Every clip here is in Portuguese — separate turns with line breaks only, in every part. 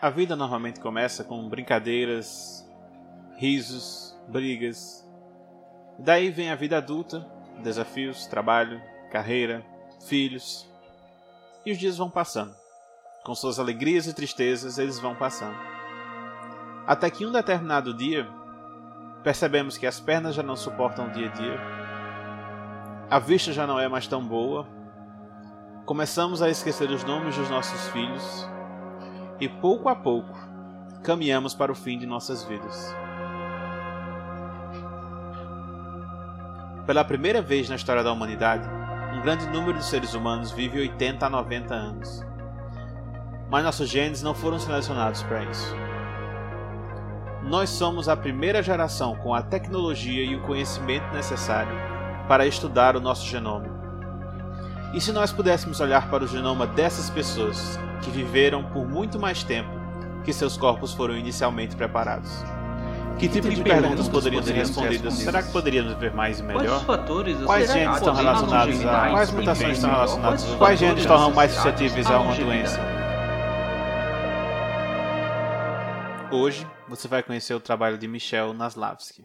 A vida normalmente começa com brincadeiras, risos, brigas. Daí vem a vida adulta, desafios, trabalho, carreira, filhos. E os dias vão passando. Com suas alegrias e tristezas, eles vão passando. Até que um determinado dia, percebemos que as pernas já não suportam o dia a dia, a vista já não é mais tão boa, começamos a esquecer os nomes dos nossos filhos e pouco a pouco caminhamos para o fim de nossas vidas. Pela primeira vez na história da humanidade, um grande número de seres humanos vive 80 a 90 anos. Mas nossos genes não foram selecionados para isso. Nós somos a primeira geração com a tecnologia e o conhecimento necessário para estudar o nosso genoma. E se nós pudéssemos olhar para o genoma dessas pessoas que viveram por muito mais tempo que seus corpos foram inicialmente preparados? Que tipo de perguntas poderiam ser respondidas? Será que poderíamos ver mais e melhor?
Quais fatores
Quais genes estão relacionados a. Quais mutações estão relacionadas a. Quais genes tornam mais suscetíveis a uma doença? Hoje você vai conhecer o trabalho de Michel Naslavski.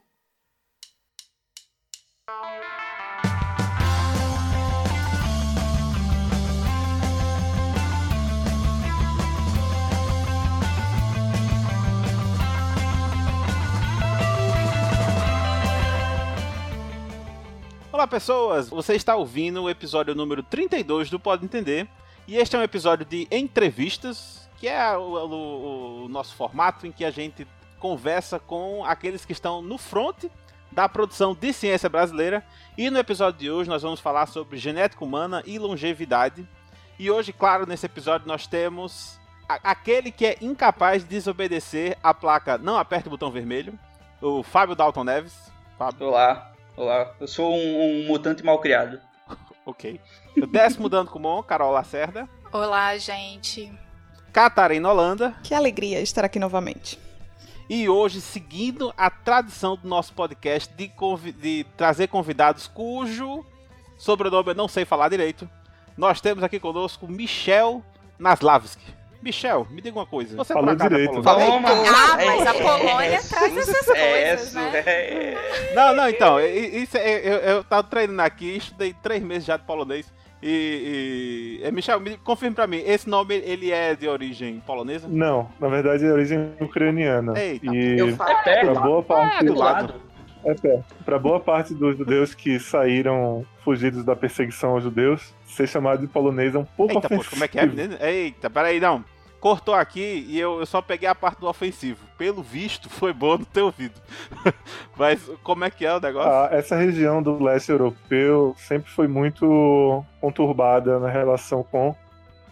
Olá pessoas, você está ouvindo o episódio número 32 do Pode Entender e este é um episódio de entrevistas, que é o, o, o nosso formato em que a gente conversa com aqueles que estão no front da produção de ciência brasileira e no episódio de hoje nós vamos falar sobre genética humana e longevidade e hoje, claro, nesse episódio nós temos aquele que é incapaz de desobedecer a placa não aperte o botão vermelho, o Fábio Dalton Neves. Fábio.
Olá. Eu sou um, um mutante mal criado.
Ok. O décimo dando com Carol Lacerda.
Olá, gente.
Catarina Holanda.
Que alegria estar aqui novamente.
E hoje, seguindo a tradição do nosso podcast de, convi de trazer convidados cujo sobrenome eu não sei falar direito, nós temos aqui conosco Michel Naslavski. Michel, me diga uma coisa. Você
Falou
é
direito,
polonês?
Toma.
Ah, mas a
É,
Polônia
é,
traz essas
É,
coisas, né?
é.
Não, não, então, isso é- eu, eu tava treinando aqui, estudei três meses já de polonês. E, e- é, Michel, me confirme pra mim, esse nome ele é de origem polonesa?
Não, na verdade é origem ucraniana.
Eita,
e
Eu falo é
pra
perto.
boa parte
É, do lado.
é. Pra boa parte dos judeus que saíram fugidos da perseguição aos judeus, ser chamado de polonês é um pouco
Eita,
ofensivo.
poxa, como é que é, menino? Eita, peraí, não. Cortou aqui e eu, eu só peguei a parte do ofensivo. Pelo visto, foi bom não ter ouvido. Mas como é que é o negócio?
Ah, essa região do leste europeu sempre foi muito conturbada na relação com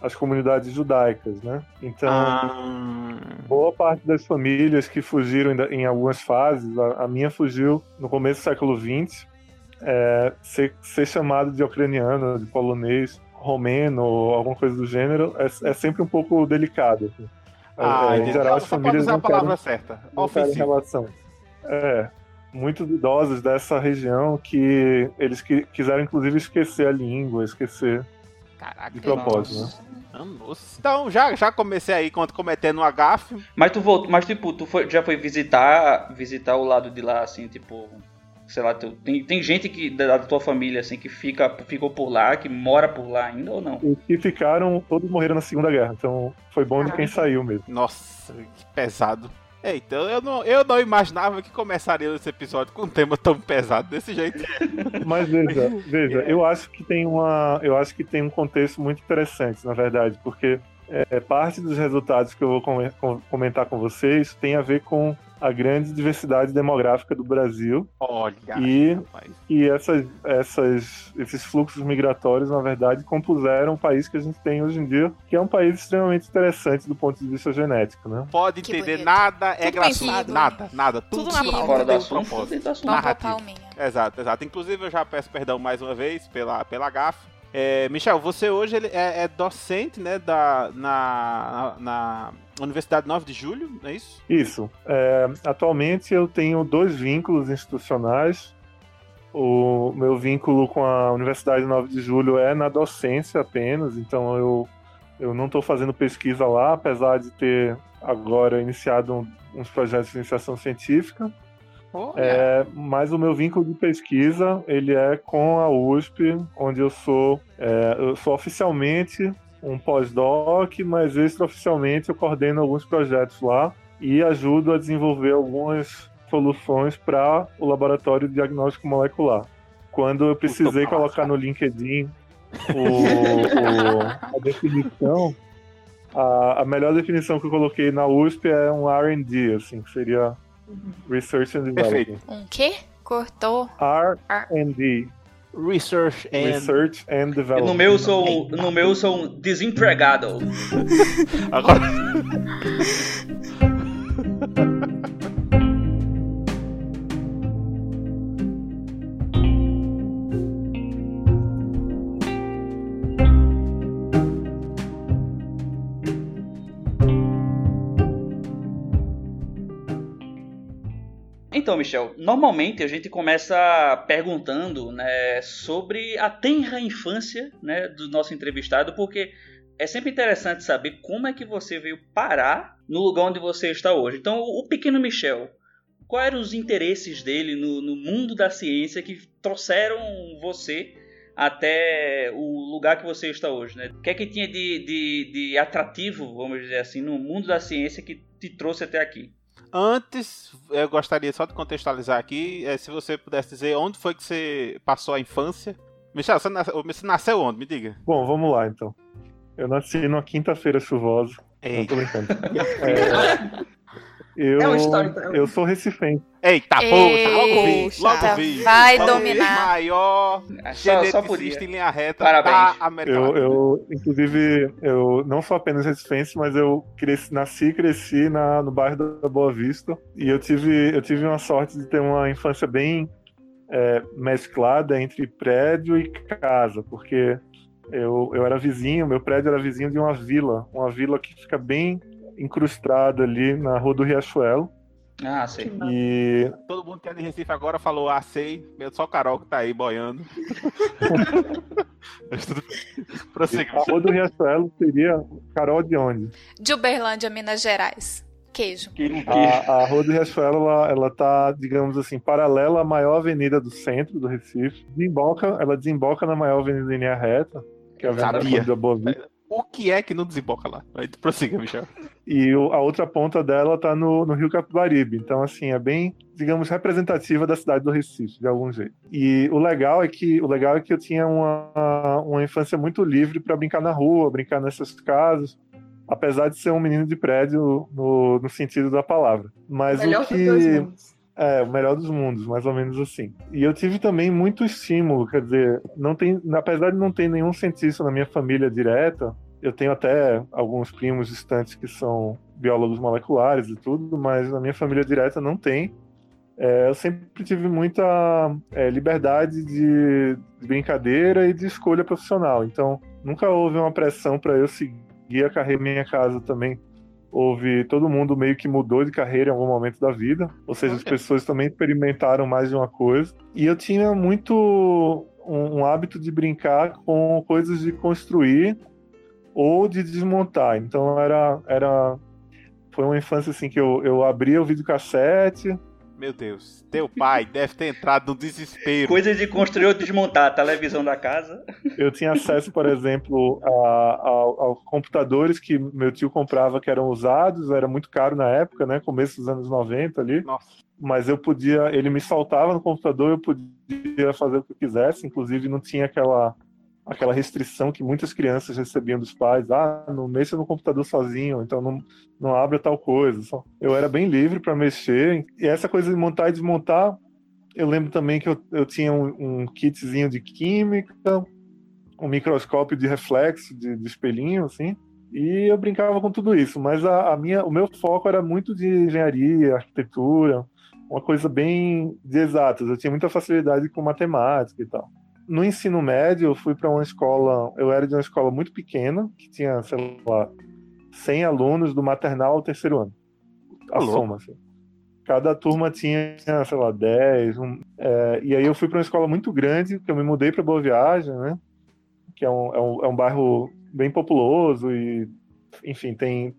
as comunidades judaicas, né? Então,
Ah,
boa parte das famílias que fugiram em, algumas fases, a, a minha fugiu no começo do século XX, é, ser, ser chamado de ucraniano, de polonês, romeno ou alguma coisa do gênero é, é sempre um pouco delicado. assim.
ah,
É, em geral, as famílias
usar a
não querem,
palavra certa.
não querem relação. É, muitos idosos dessa região que eles qui- quiseram inclusive esquecer a língua, esquecer
Caraca,
de propósito, né?
nossa. Ah, nossa. Então, já, já comecei aí com- cometendo um agafe.
Mas tu voltou, mas tipo, tu foi- já foi visitar, visitar o lado de lá, assim, tipo, sei lá, tem, tem gente que da, da tua família, assim, que fica, ficou por lá, que mora por lá ainda ou não?
Os que ficaram, todos morreram na Segunda Guerra, então foi bom de quem saiu mesmo.
Nossa, que pesado. Eita, eu não, eu não imaginava que começaria esse episódio com um tema tão pesado desse jeito.
Mas veja, veja, eu acho que tem uma, eu acho que tem um contexto muito interessante, na verdade, porque é, parte dos resultados que eu vou come- com- comentar com vocês tem a ver com a grande diversidade demográfica do Brasil
Olha,
E-
rapaz.
e essas, essas, esses fluxos migratórios, na verdade, compuseram o país que a gente tem hoje em dia, que é um país extremamente interessante do ponto de vista genético, né?
Pode
Que
entender
bonito.
nada, é gratuito. Nada, nada. Tudo,
Tudo na.
Fora
um
assunto.
Exato, exato. Inclusive, eu já peço perdão mais uma vez pela, pela gafe. É, Michel, você hoje é, é docente né, da, na, na Universidade 9 de Julho, não é isso?
Isso. É, atualmente eu tenho dois vínculos institucionais. O meu vínculo com a Universidade 9 de Julho é na docência apenas, então eu, eu não estou fazendo pesquisa lá, apesar de ter agora iniciado um- uns projetos de iniciação científica. É, mas o meu vínculo de pesquisa ele é com a USP, onde eu sou, é, eu sou oficialmente um pós-doc, mas extraoficialmente eu coordeno alguns projetos lá e ajudo a desenvolver algumas soluções para o laboratório de diagnóstico molecular. Quando eu precisei colocar no LinkedIn o- o- a definição, a, a melhor definição que eu coloquei na USP é um R&D, assim, que seria Research and Development.
Perfeito.
Um quê? Cortou.
R&D,
Research and.
Research and Development.
No meu eu sou no meu eu sou um desempregado.
Agora.
Então, Michel, normalmente a gente começa perguntando né, sobre a tenra infância né, do nosso entrevistado, porque é sempre interessante saber como é que você veio parar no lugar onde você está hoje. Então, o pequeno Michel, quais eram os interesses dele no, no mundo da ciência que trouxeram você até o lugar que você está hoje? Né? O que é que tinha de, de, de atrativo, vamos dizer assim, no mundo da ciência que te trouxe até aqui?
Antes, eu gostaria só de contextualizar aqui, eh, se você pudesse dizer onde foi que você passou a infância. Michel, você nasceu, você nasceu onde? Me diga.
Bom, vamos lá então. Eu nasci numa quinta-feira chuvosa. Não
Ei.
tô brincando. É, eu,
É
eu sou recifense.
Eita, poxa, logo vi, logo vi.
vai
Logo vi,
dominar.
Maior
Só, só
geneticista em linha reta
Parabéns.
da América
Eu,
Latina.
eu, inclusive, eu não sou apenas recifense, mas eu cresci, nasci e cresci na, no bairro da Boa Vista. E eu tive, eu tive uma sorte de ter uma infância bem é, mesclada entre prédio e casa, porque eu, eu era vizinho, meu prédio era vizinho de uma vila, uma vila que fica bem incrustada ali na Rua do Riachuelo.
Ah, sei.
E
Todo mundo que é de Recife agora falou ah, sei, só o Carol que tá aí boiando. Mas tudo bem. Prossiga.
a Rua do Riachuelo seria Carol de onde?
De Uberlândia, Minas Gerais. Queijo.
Que, que...
A, a Rua do Riachuelo, ela, ela tá, digamos assim, paralela à maior avenida do centro do Recife. Desemboca, ela desemboca na maior avenida em linha reta, que é a Avenida da Boa Vista.
O que é que não desemboca lá? Aí, prossiga, Michel.
E o- a outra ponta dela tá no, no Rio Capibaribe. Então, assim, é bem, digamos, representativa da cidade do Recife, de algum jeito. E o legal é que, o legal é que eu tinha uma, uma infância muito livre para brincar na rua, brincar nessas casas. Apesar de ser um menino de prédio no, no sentido da palavra. Mas
Melhor
o que. É, o melhor dos mundos, mais ou menos assim. E eu tive também muito estímulo, quer dizer, não tem, apesar de não ter nenhum cientista na minha família direta, eu tenho até alguns primos distantes que são biólogos moleculares e tudo, mas na minha família direta não tem. É, eu sempre tive muita é, liberdade de, de brincadeira e de escolha profissional. Então, nunca houve uma pressão para eu seguir a carreira minha casa também houve todo mundo meio que mudou de carreira em algum momento da vida, ou seja, as pessoas também experimentaram mais de uma coisa. E eu tinha muito um, um hábito de brincar com coisas de construir ou de desmontar. Então era era foi uma infância assim que eu, eu abria o videocassete,
Meu Deus, teu pai deve ter entrado no desespero.
Coisas de construir ou desmontar a televisão da casa.
eu tinha acesso, por exemplo, a, a, a computadores que meu tio comprava que eram usados, era muito caro na época, né, começo dos anos 90 ali.
Nossa,
mas eu podia, ele me saltava no computador, eu podia fazer o que eu quisesse, inclusive não tinha aquela aquela restrição que muitas crianças recebiam dos pais, ah, não mexa no computador sozinho, então não, não abra tal coisa. Eu era bem livre para mexer, e essa coisa de montar e desmontar, eu lembro também que eu, eu tinha um, um kitzinho de química, um microscópio de reflexo, de, de espelhinho, assim, e eu brincava com tudo isso, mas a, a minha, o meu foco era muito de engenharia, arquitetura, uma coisa bem de exatas. Eu tinha muita facilidade com matemática e tal. No ensino médio, eu fui para uma escola. Eu era de uma escola muito pequena, que tinha, sei lá, 100 alunos do maternal ao terceiro ano. A
louco.
soma, assim. Cada turma tinha, sei lá, 10. um- é, e aí eu fui para uma escola muito grande, que eu me mudei para Boa Viagem, né? Que é um, é, um, é um bairro bem populoso e, enfim, tem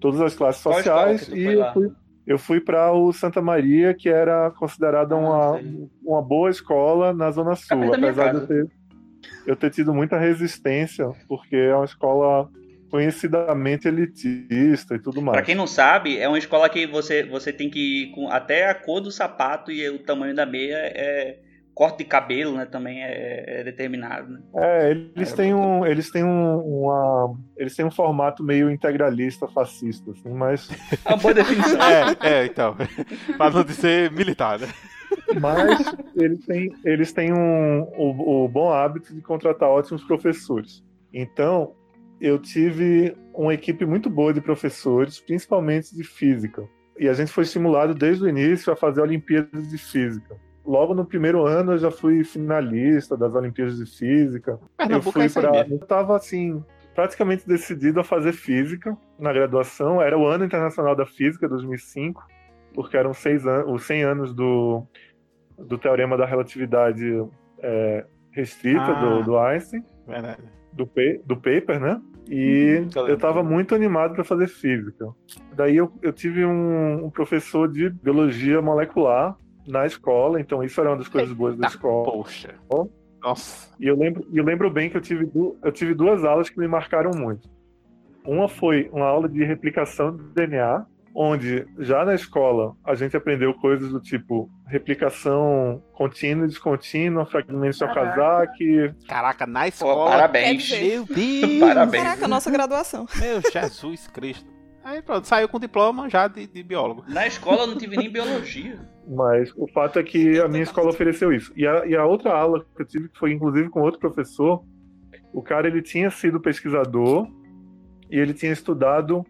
todas as classes
Qual
sociais e eu fui, eu fui para o Santa Maria, que era considerada
Ah,
uma, uma boa escola na Zona Sul, apesar de eu ter, eu ter tido muita resistência, porque é uma escola conhecidamente elitista e tudo mais.
Pra quem não sabe, é uma escola que você, você tem que ir com até a cor do sapato e o tamanho da meia é corte de cabelo, né? Também é, é determinado. Né?
É, eles
É,
têm um, eles têm um, uma, eles têm um formato meio integralista, fascista, assim, mas,
É uma boa definição.
É, é, então. pra não dizer militar, né?
mas eles têm, eles têm um, o, o bom hábito de contratar ótimos professores. Então, eu tive uma equipe muito boa de professores, principalmente de física. E a gente foi estimulado desde o início a fazer Olimpíadas de Física. Logo no primeiro ano eu já fui finalista das Olimpíadas de Física. eu
Pernambuco
fui
é
para. Eu tava assim, praticamente decidido a fazer física na graduação. Era o ano internacional da física, 2005, porque eram seis an os 100 anos do, do teorema da relatividade é, restrita
Ah.
do, do Einstein,
Verdade.
do, do paper, né? E
Uhum, eu
eu estava muito animado para fazer física. Daí eu, eu tive um, um professor de biologia molecular na escola, então isso era uma das coisas boas da
Eita,
escola.
Poxa. Nossa.
E eu lembro, eu lembro bem que eu tive, du- eu tive duas aulas que me marcaram muito. Uma foi uma aula de replicação de DNA, onde já na escola a gente aprendeu coisas do tipo replicação contínua e descontínua, fragmentos de Okazaki.
Caraca, na
Pô,
escola.
parabéns.
Meu Deus.
Parabéns.
Caraca, nossa graduação.
Meu Jesus Cristo. Aí pronto, saiu com diploma já de, de biólogo.
Na escola eu não tive nem biologia.
Mas o fato é que a minha escola ofereceu isso. E a, e a outra aula que eu tive, que foi inclusive com outro professor, o cara ele tinha sido pesquisador e ele tinha estudado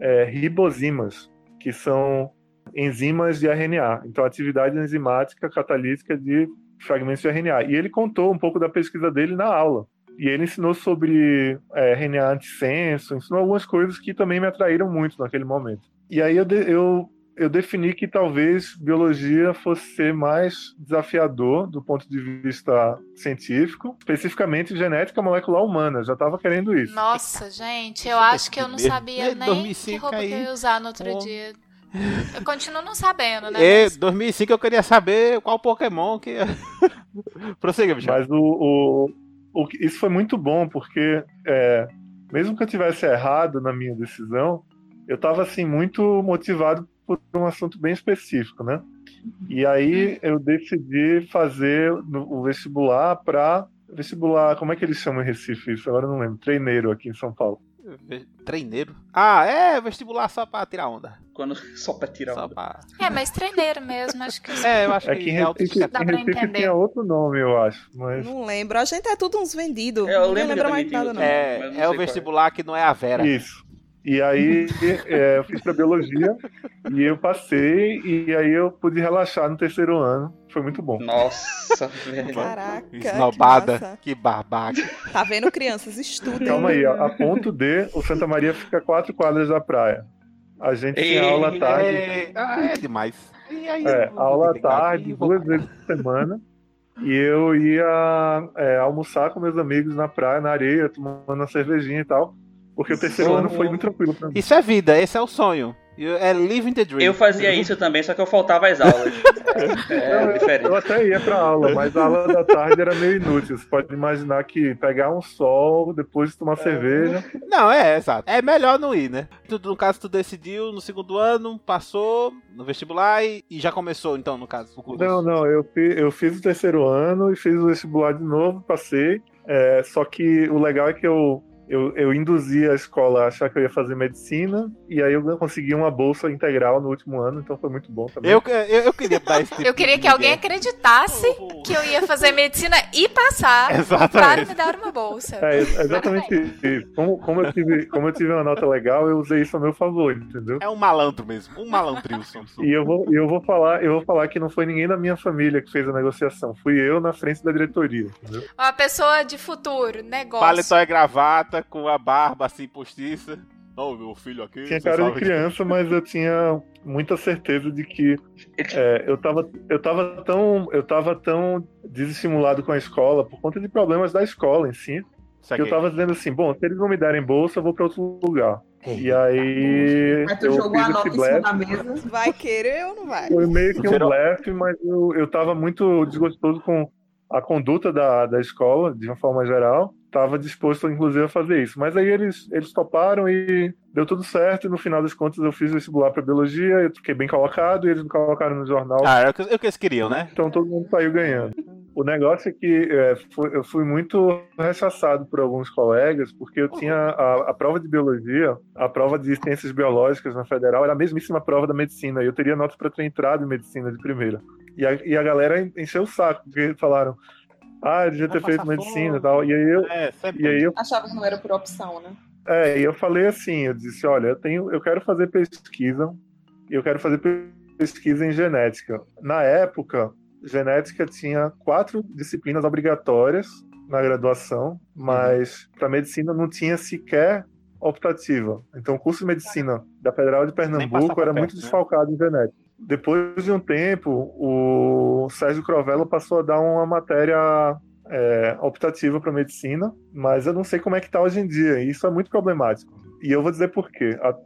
é, ribozimas, que são enzimas de RNA. Então, atividade enzimática catalítica de fragmentos de RNA. E ele contou um pouco da pesquisa dele na aula. E ele ensinou sobre é, RNA antissenso, ensinou algumas coisas que também me atraíram muito naquele momento. E aí eu, de- eu eu defini que talvez biologia fosse ser mais desafiador do ponto de vista científico, especificamente genética molecular humana. Já estava querendo isso.
Nossa, gente, eu acho que eu não sabia
É,
nem
2005
que roupa que eu
aí.
ia usar no outro dia. Eu continuo não sabendo, né?
E
mas-
2005 eu queria saber qual Pokémon que. Prossiga, bicho.
Mas o, o- isso foi muito bom, porque é, mesmo que eu tivesse errado na minha decisão, eu estava assim, muito motivado por um assunto bem específico, né? E aí eu decidi fazer o vestibular para vestibular, como é que eles chamam em Recife isso? Agora eu não lembro, treineiro aqui em São Paulo.
Treineiro? Ah, é vestibular só pra tirar onda.
Quando, só pra tirar
Só
onda.
pra...
É, mas treineiro mesmo, acho que.
É, eu acho
É
que,
que
é
Dá pra entender.
tinha outro nome, eu acho. Mas
Não lembro. A gente é tudo uns vendidos.
É, eu
Ninguém
lembro que
lembra
eu
mais nada, não.
É,
não
é o
é.
vestibular que não é a Vera.
Isso. E aí é, eu fiz para biologia e eu passei e aí eu pude relaxar no terceiro ano. Foi muito bom.
Nossa, velho.
Caraca, que
Esnobada.
massa.
Que babaca.
Tá vendo, crianças? Estudem.
Calma aí, a ponto D, o Santa Maria fica a quatro quadras da praia. A gente tinha
Ei,
aula à tarde,
É, ah, é demais. E aí,
é, aula à tarde, duas vezes por semana. E eu ia é, almoçar com meus amigos na praia, na areia, tomando uma cervejinha e tal. Porque o terceiro
Isso.
ano foi muito tranquilo pra mim.
Isso é vida, esse é o sonho. É living the dream.
Eu fazia isso também, só que eu faltava às aulas. É,
Eu-
diferente.
Eu até ia pra aula, mas a aula da tarde era meio inútil. Você pode imaginar que pegar um sol, depois tomar cerveja.
Não, é, exato. É melhor não ir, né? Tu, no caso, tu decidiu no segundo ano, passou no vestibular e, e já começou, então, no caso, o curso.
Não, não, eu, eu fiz o terceiro ano e fiz o vestibular de novo, passei. É, só que o legal é que eu, eu, eu induzi a escola a achar que eu ia fazer medicina, e aí eu consegui uma bolsa integral no último ano, então foi muito bom também.
Eu, eu, eu queria dar esse tipo
Eu queria
de
que alguém acreditasse que eu ia fazer medicina e passar para
Exatamente.
me dar uma bolsa.
É, ex- exatamente isso. Como, como, eu tive, como eu tive uma nota legal, eu usei isso a meu favor, entendeu?
É um malandro mesmo, um malandrilson.
E eu vou, e eu vou falar, eu vou falar que não foi ninguém da minha família que fez a negociação. Fui eu na frente da diretoria, entendeu?
Uma pessoa de futuro, negócio.
Paletó e gravata, com a barba assim postiça. Ô, meu filho aqui.
Tinha cara de criança, mas eu tinha muita certeza de que é, eu, tava, eu, tava tão, eu tava tão desestimulado com a escola por conta de problemas da escola em si. Que eu tava dizendo assim, bom, se eles não me derem bolsa, eu vou pra outro lugar. E aí.
Aí tu
eu
jogou a nota em cima da mesa.
Vai querer ou não vai?
Foi meio que um blefe, mas eu, eu tava muito desgostoso com a conduta da, da escola, de uma forma geral. Tava disposto, inclusive, a fazer isso. Mas aí eles, eles toparam e deu tudo certo. E no final das contas, eu fiz vestibular para biologia, eu fiquei bem colocado e eles me colocaram no jornal.
Ah, é o que, é o que eles queriam, né?
Então todo mundo saiu ganhando. O negócio é que é, foi- eu fui muito rechaçado por alguns colegas, porque eu tinha a, a prova de biologia, a prova de ciências biológicas na federal, era a mesmíssima prova da medicina. E eu teria nota para ter entrado em medicina de primeira. E a, e a galera en- encheu o saco, porque falaram: ah, eu devia ter feito medicina e tal. E aí eu,
É,
e aí eu
Achava que não era por opção, né?
é, e eu falei assim, eu disse, olha, eu tenho, eu quero fazer pesquisa, e eu quero fazer pe- pesquisa em genética. Na época, genética tinha quatro disciplinas obrigatórias na graduação, mas para medicina não tinha sequer optativa. Então, o curso de medicina da Federal de Pernambuco era
perto,
muito
né?
desfalcado em genética. Depois de um tempo, o Sérgio Crovello passou a dar uma matéria é, optativa para medicina, mas eu não sei como é que está hoje em dia. E isso é muito problemático. E eu vou dizer por quê. A-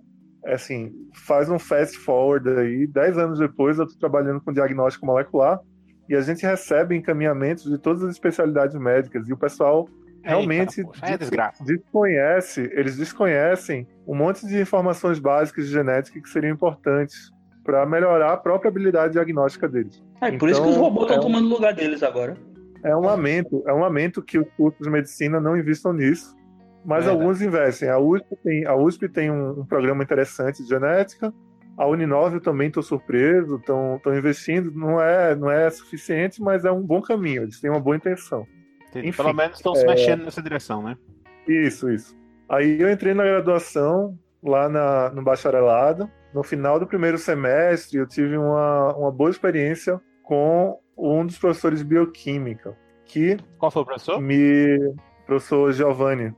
assim, faz um fast forward aí, 10 anos depois eu estou trabalhando com diagnóstico molecular e a gente recebe encaminhamentos de todas as especialidades médicas e o pessoal realmente
Eita, poxa, é
desconhece, eles desconhecem um monte de informações básicas de genética que seriam importantes para melhorar a própria habilidade diagnóstica deles.
É por isso que os
Então,
robôs estão
é um-
tomando o lugar deles agora.
É um lamento, é um lamento que os cursos de medicina não investam nisso, mas
Verdade.
alguns investem. A USP tem, a USP tem um, um programa interessante de genética. A Uninove eu também estou surpreso, estão investindo. Não é, não é suficiente, mas é um bom caminho. Eles têm uma boa intenção. Enfim,
Pelo menos estão se
é-
mexendo nessa direção, né?
Isso, isso. Aí eu entrei na graduação, lá na, no bacharelado. No final do primeiro semestre, eu tive uma, uma boa experiência com um dos professores de bioquímica, que
Qual foi o professor?
me. Professor Giovanni,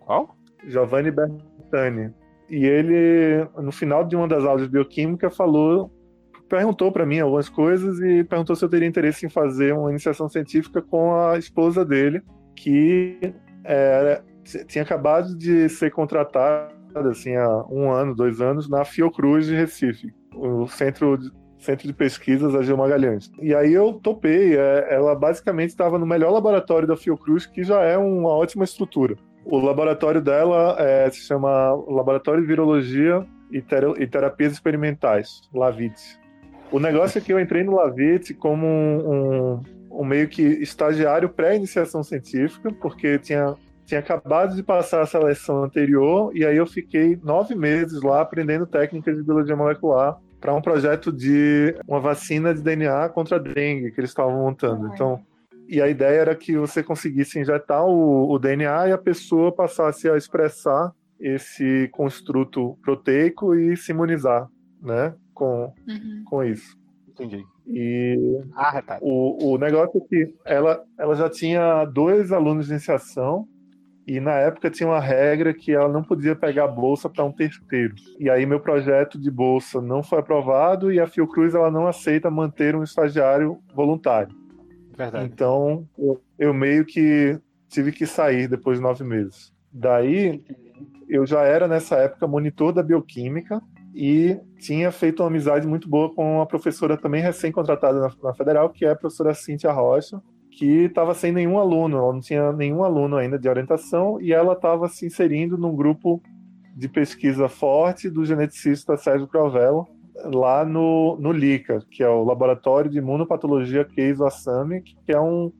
Qual?
Giovanni Bertani. E ele, no final de uma das aulas de bioquímica, falou, perguntou para mim algumas coisas e perguntou se eu teria interesse em fazer uma iniciação científica com a esposa dele, que era, tinha acabado de ser contratada, assim, há um ano, dois anos, na Fiocruz de Recife, o centro de, centro de pesquisas Agil Magalhães. E aí eu topei, é, ela basicamente estava no melhor laboratório da Fiocruz, que já é uma ótima estrutura. O laboratório dela é, se chama Laboratório de Virologia e, e Terapias Experimentais, LAVIT. O negócio é que eu entrei no LAVIT como um, um- um meio que estagiário pré-iniciação científica, porque tinha, tinha acabado de passar a seleção anterior, e aí eu fiquei nove meses lá aprendendo técnicas de biologia molecular para um projeto de uma vacina de DNA contra a dengue que eles estavam montando. Então, e a ideia era que você conseguisse injetar o, o DNA e a pessoa passasse a expressar esse construto proteico e se imunizar, né, com,
Uhum.
com isso.
Entendi.
E
Ah, retalho.
o, o negócio é que ela, ela já tinha dois alunos de iniciação e na época tinha uma regra que ela não podia pegar bolsa para um terceiro. E aí meu projeto de bolsa não foi aprovado e a Fiocruz ela não aceita manter um estagiário voluntário.
Verdade.
Então, eu, eu meio que tive que sair depois de nove meses. Daí, eu já era nessa época monitor da bioquímica e tinha feito uma amizade muito boa com uma professora também recém-contratada na, na Federal, que é a professora Cíntia Rocha, que estava sem nenhum aluno, ela não tinha nenhum aluno ainda de orientação e ela estava se inserindo num grupo de pesquisa forte do geneticista Sérgio Crovello, lá no, no LICA, que é o Laboratório de Imunopatologia Keizo Assami, que é um,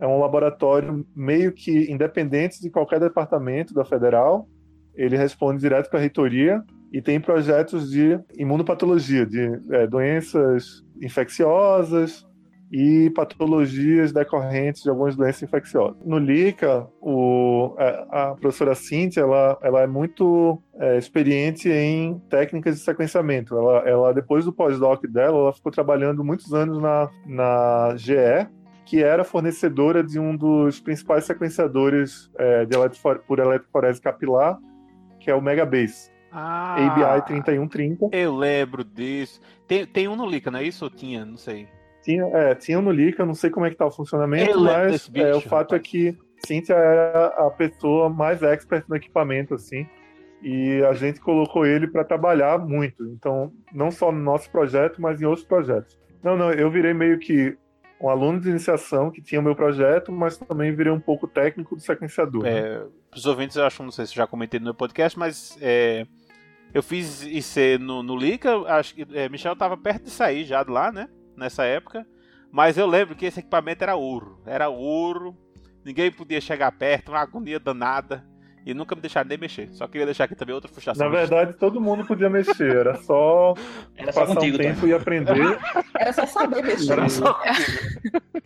é um laboratório meio que independente de qualquer departamento da federal. Ele responde direto para a reitoria e tem projetos de imunopatologia, de é, doenças infecciosas e patologias decorrentes de algumas doenças infecciosas. No LICA, o, a, a professora Cíntia ela, ela é muito é, experiente em técnicas de sequenciamento. Ela, ela depois do pós-doc dela, ela ficou trabalhando muitos anos na, na GE, que era fornecedora de um dos principais sequenciadores é, de eletrofor por eletroforese capilar, que é o Megabase,
Ah,
ABI 3130.
Eu lembro disso. Tem, tem um no Lica, não é isso? Ou tinha? Não sei.
Tinha, é, tinha no Lica, não sei como é que tá o funcionamento,
Eu lembro
mas é, o fato é que Cíntia era a pessoa mais expert no equipamento, assim, e a gente colocou ele para trabalhar muito. Então, não só no nosso projeto, mas em outros projetos. Não, não, eu virei meio que um aluno de iniciação que tinha o meu projeto, mas também virei um pouco técnico do sequenciador. né?
É, os ouvintes, eu acho, não sei se já comentei no meu podcast, mas é, eu fiz IC no, no Lica, acho que é, Michel tava perto de sair já de lá, né? Nessa época. Mas eu lembro que esse equipamento era ouro. Era ouro, ninguém podia chegar perto, uma agonia danada. E nunca me deixaram nem mexer. Só queria deixar aqui também outra frustração.
Na verdade, todo mundo podia mexer, era só
Era só
passar
contigo,
um
tá?
tempo e aprender.
Era só saber mexer.
Era só-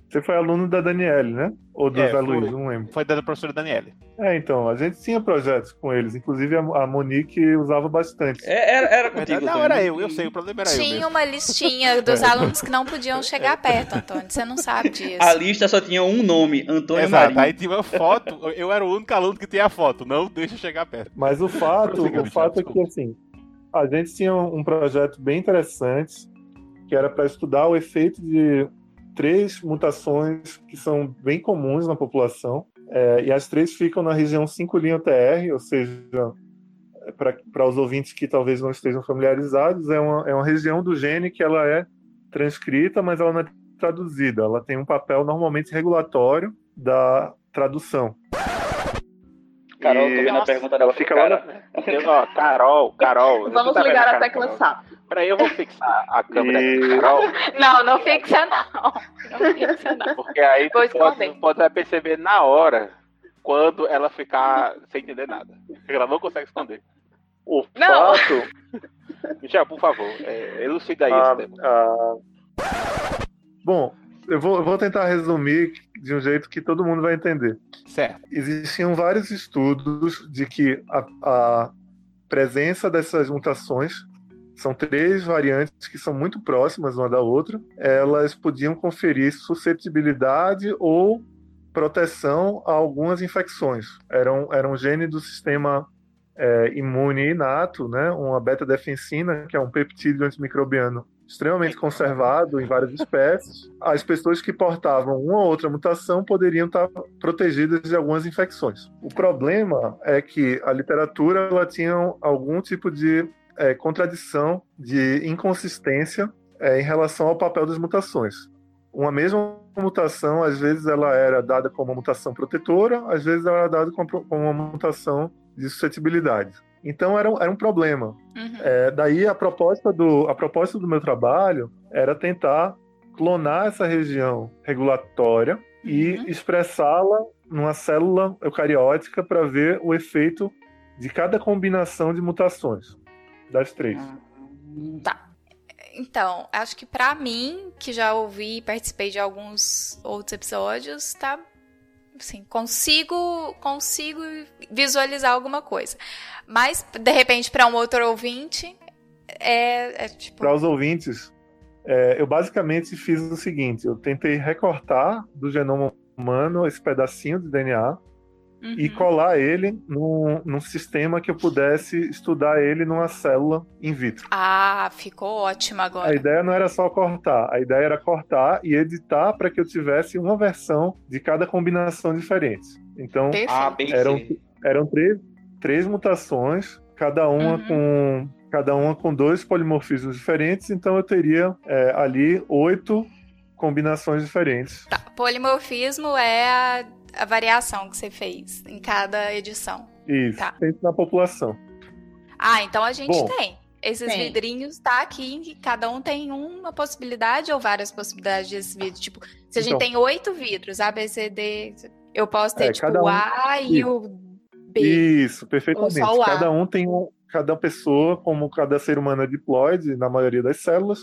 Você foi aluno da Daniele, né? Ou do
É,
Zé
foi.
Luiz, não lembro.
Foi da professora Daniele.
É, então, a gente tinha projetos com eles, inclusive a a Monique usava bastante.
É, Era, era contigo.
verdade, não, era eu, eu sei, o problema era eu
Tinha uma listinha dos alunos que não podiam chegar perto, Antônio. Você não sabe disso.
A lista só tinha um nome, Antônio
Exato,
Marinho.
aí tinha uma foto, eu era o único aluno que tinha a foto, não deixa chegar perto.
Mas o fato, o fato é que assim, a gente tinha um projeto bem interessante que era para estudar o efeito de três mutações que são bem comuns na população. é, e as três ficam na região 5' TR, ou seja, para os ouvintes que talvez não estejam familiarizados, é uma, é uma região do gene que ela é transcrita, mas ela não é traduzida. Ela tem um papel normalmente regulatório da tradução.
Carol,
E-
tô vendo a pergunta dela.
Fica lá
cara.
na,
Eu- ó, Carol, Carol.
Vamos
tá
ligar a tecla? SAP.
Peraí, eu vou fixar a câmera
E-
da Carol,
Não, não fixa não. Não fixa não.
porque aí
Vou
tu pode, tu pode perceber na hora quando ela ficar sem entender nada. Ela não consegue esconder. O
Não.
fato. Michel, por favor, é, elucida aí
Ah,
esse tema.
ah, Bom, eu vou, eu vou tentar resumir de um jeito que todo mundo vai entender.
Certo.
Existiam vários estudos de que a, a presença dessas mutações são três variantes que são muito próximas uma da outra. Elas podiam conferir suscetibilidade ou proteção a algumas infecções. Eram, era um gene do sistema é, imune inato, né? uma beta-defensina, que é um peptídeo antimicrobiano extremamente conservado em várias espécies. As pessoas que portavam uma ou outra mutação poderiam estar protegidas de algumas infecções. O problema é que a literatura ela tinha algum tipo de é, contradição, de inconsistência é, em relação ao papel das mutações. Uma mesma mutação, às vezes ela era dada como uma mutação protetora, às vezes ela era dada como uma mutação de suscetibilidade. Então era, um- era um problema.
Uhum.
É, daí a proposta, do, a proposta do meu trabalho era tentar clonar essa região regulatória e
Uhum.
expressá-la numa célula eucariótica para ver o efeito de cada combinação de mutações das três.
Tá. Então, acho que pra mim, que já ouvi e participei de alguns outros episódios, tá assim, consigo consigo visualizar alguma coisa. Mas de repente pra um outro ouvinte é, é tipo
Para os ouvintes, é, eu basicamente fiz o seguinte: eu tentei recortar do genoma humano esse pedacinho de DNA
uhum.
e colar ele num, num sistema que eu pudesse estudar ele numa célula in vitro.
Ah, ficou ótimo
A
agora.
ideia não era só cortar, a ideia era cortar e editar para que eu tivesse uma versão de cada combinação diferente. Então.
A, e
eram, eram três, três mutações, cada uma
Uhum.
com cada uma com dois polimorfismos diferentes, então eu teria é, ali oito combinações diferentes.
Tá. Polimorfismo é a, a variação que você fez em cada edição.
Isso,
Tá.
sempre na população.
Ah, então a gente
Bom.
tem. Esses
Tem.
vidrinhos tá aqui, cada um tem uma possibilidade ou várias possibilidades desse vidro. Tipo, se a gente
Então.
tem oito vidros, A, B, C, D, eu posso ter,
É,
tipo,
cada
o
um-
A e
Isso.
o B.
Isso, perfeitamente.
Ou só o A.
Cada um tem um, cada pessoa, como cada ser humano é diploide, na maioria das células,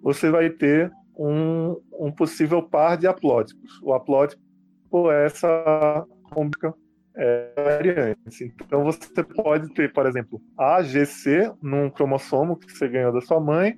você vai ter um, um possível par de haplótipos. O haplótipo é essa cômica é, variante. Então você pode ter, por exemplo, AGC num cromossomo que você ganhou da sua mãe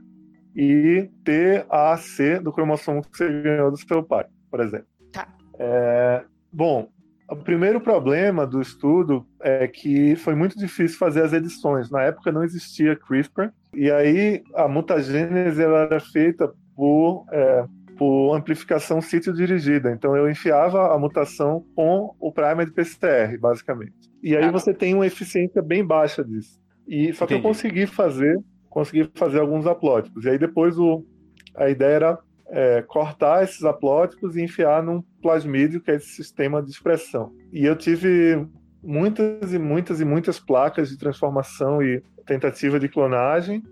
e TAC do cromossomo que você ganhou do seu pai, por exemplo.
Tá.
É, bom, o primeiro problema do estudo é que foi muito difícil fazer as edições. Na época não existia CRISPR. E aí a mutagênese ela era feita por, é, por amplificação sítio dirigida. Então eu enfiava a mutação com o primer de PCR, basicamente. E aí
Ah.
você tem uma eficiência bem baixa disso. E só que eu
Entendi.
consegui fazer, consegui fazer alguns aplóticos. E aí depois o, a ideia era é, cortar esses aplóticos e enfiar num plasmídio, que é esse sistema de expressão. E eu tive muitas e muitas e muitas placas de transformação e tentativa de clonagem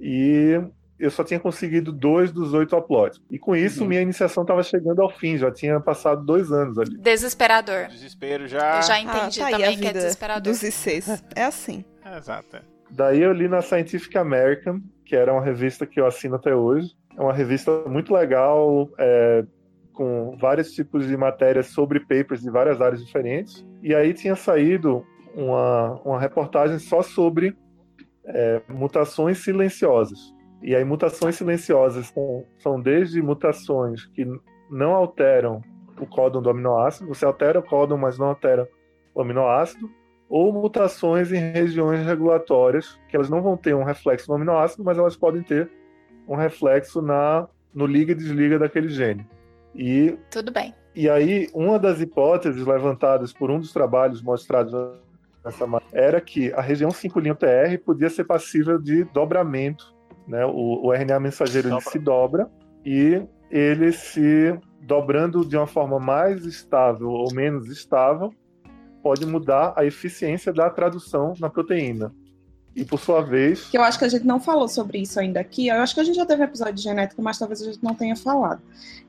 e eu só tinha conseguido dois dos oito aplóticos. E com isso,
Uhum.
minha iniciação estava chegando ao fim, já tinha passado dois anos ali.
Desesperador.
Desespero já.
Eu já
Ah,
entendi
tá aí a
também que é desesperador.
dos ICs. É assim.
É, Exato.
Daí eu li na Scientific American, que era uma revista que eu assino até hoje. É uma revista muito legal, é, com vários tipos de matérias sobre papers de várias áreas diferentes. E aí tinha saído uma, uma reportagem só sobre é, mutações silenciosas. E aí mutações silenciosas são, são desde mutações que não alteram o códon do aminoácido, você altera o códon, mas não altera o aminoácido, ou mutações em regiões regulatórias, que elas não vão ter um reflexo no aminoácido, mas elas podem ter um reflexo na, no liga e desliga daquele gene. E,
Tudo bem.
e aí, uma das hipóteses levantadas por um dos trabalhos mostrados nessa matéria era que a região 5' TR podia ser passível de dobramento. Né? O, o RNA mensageiro ele se dobra e ele se dobrando de uma forma mais estável ou menos estável, pode mudar a eficiência da tradução na proteína. E por sua vez,
Que eu acho que a gente não falou sobre isso ainda aqui. Eu acho que a gente já teve episódio de genética, mas talvez a gente não tenha falado.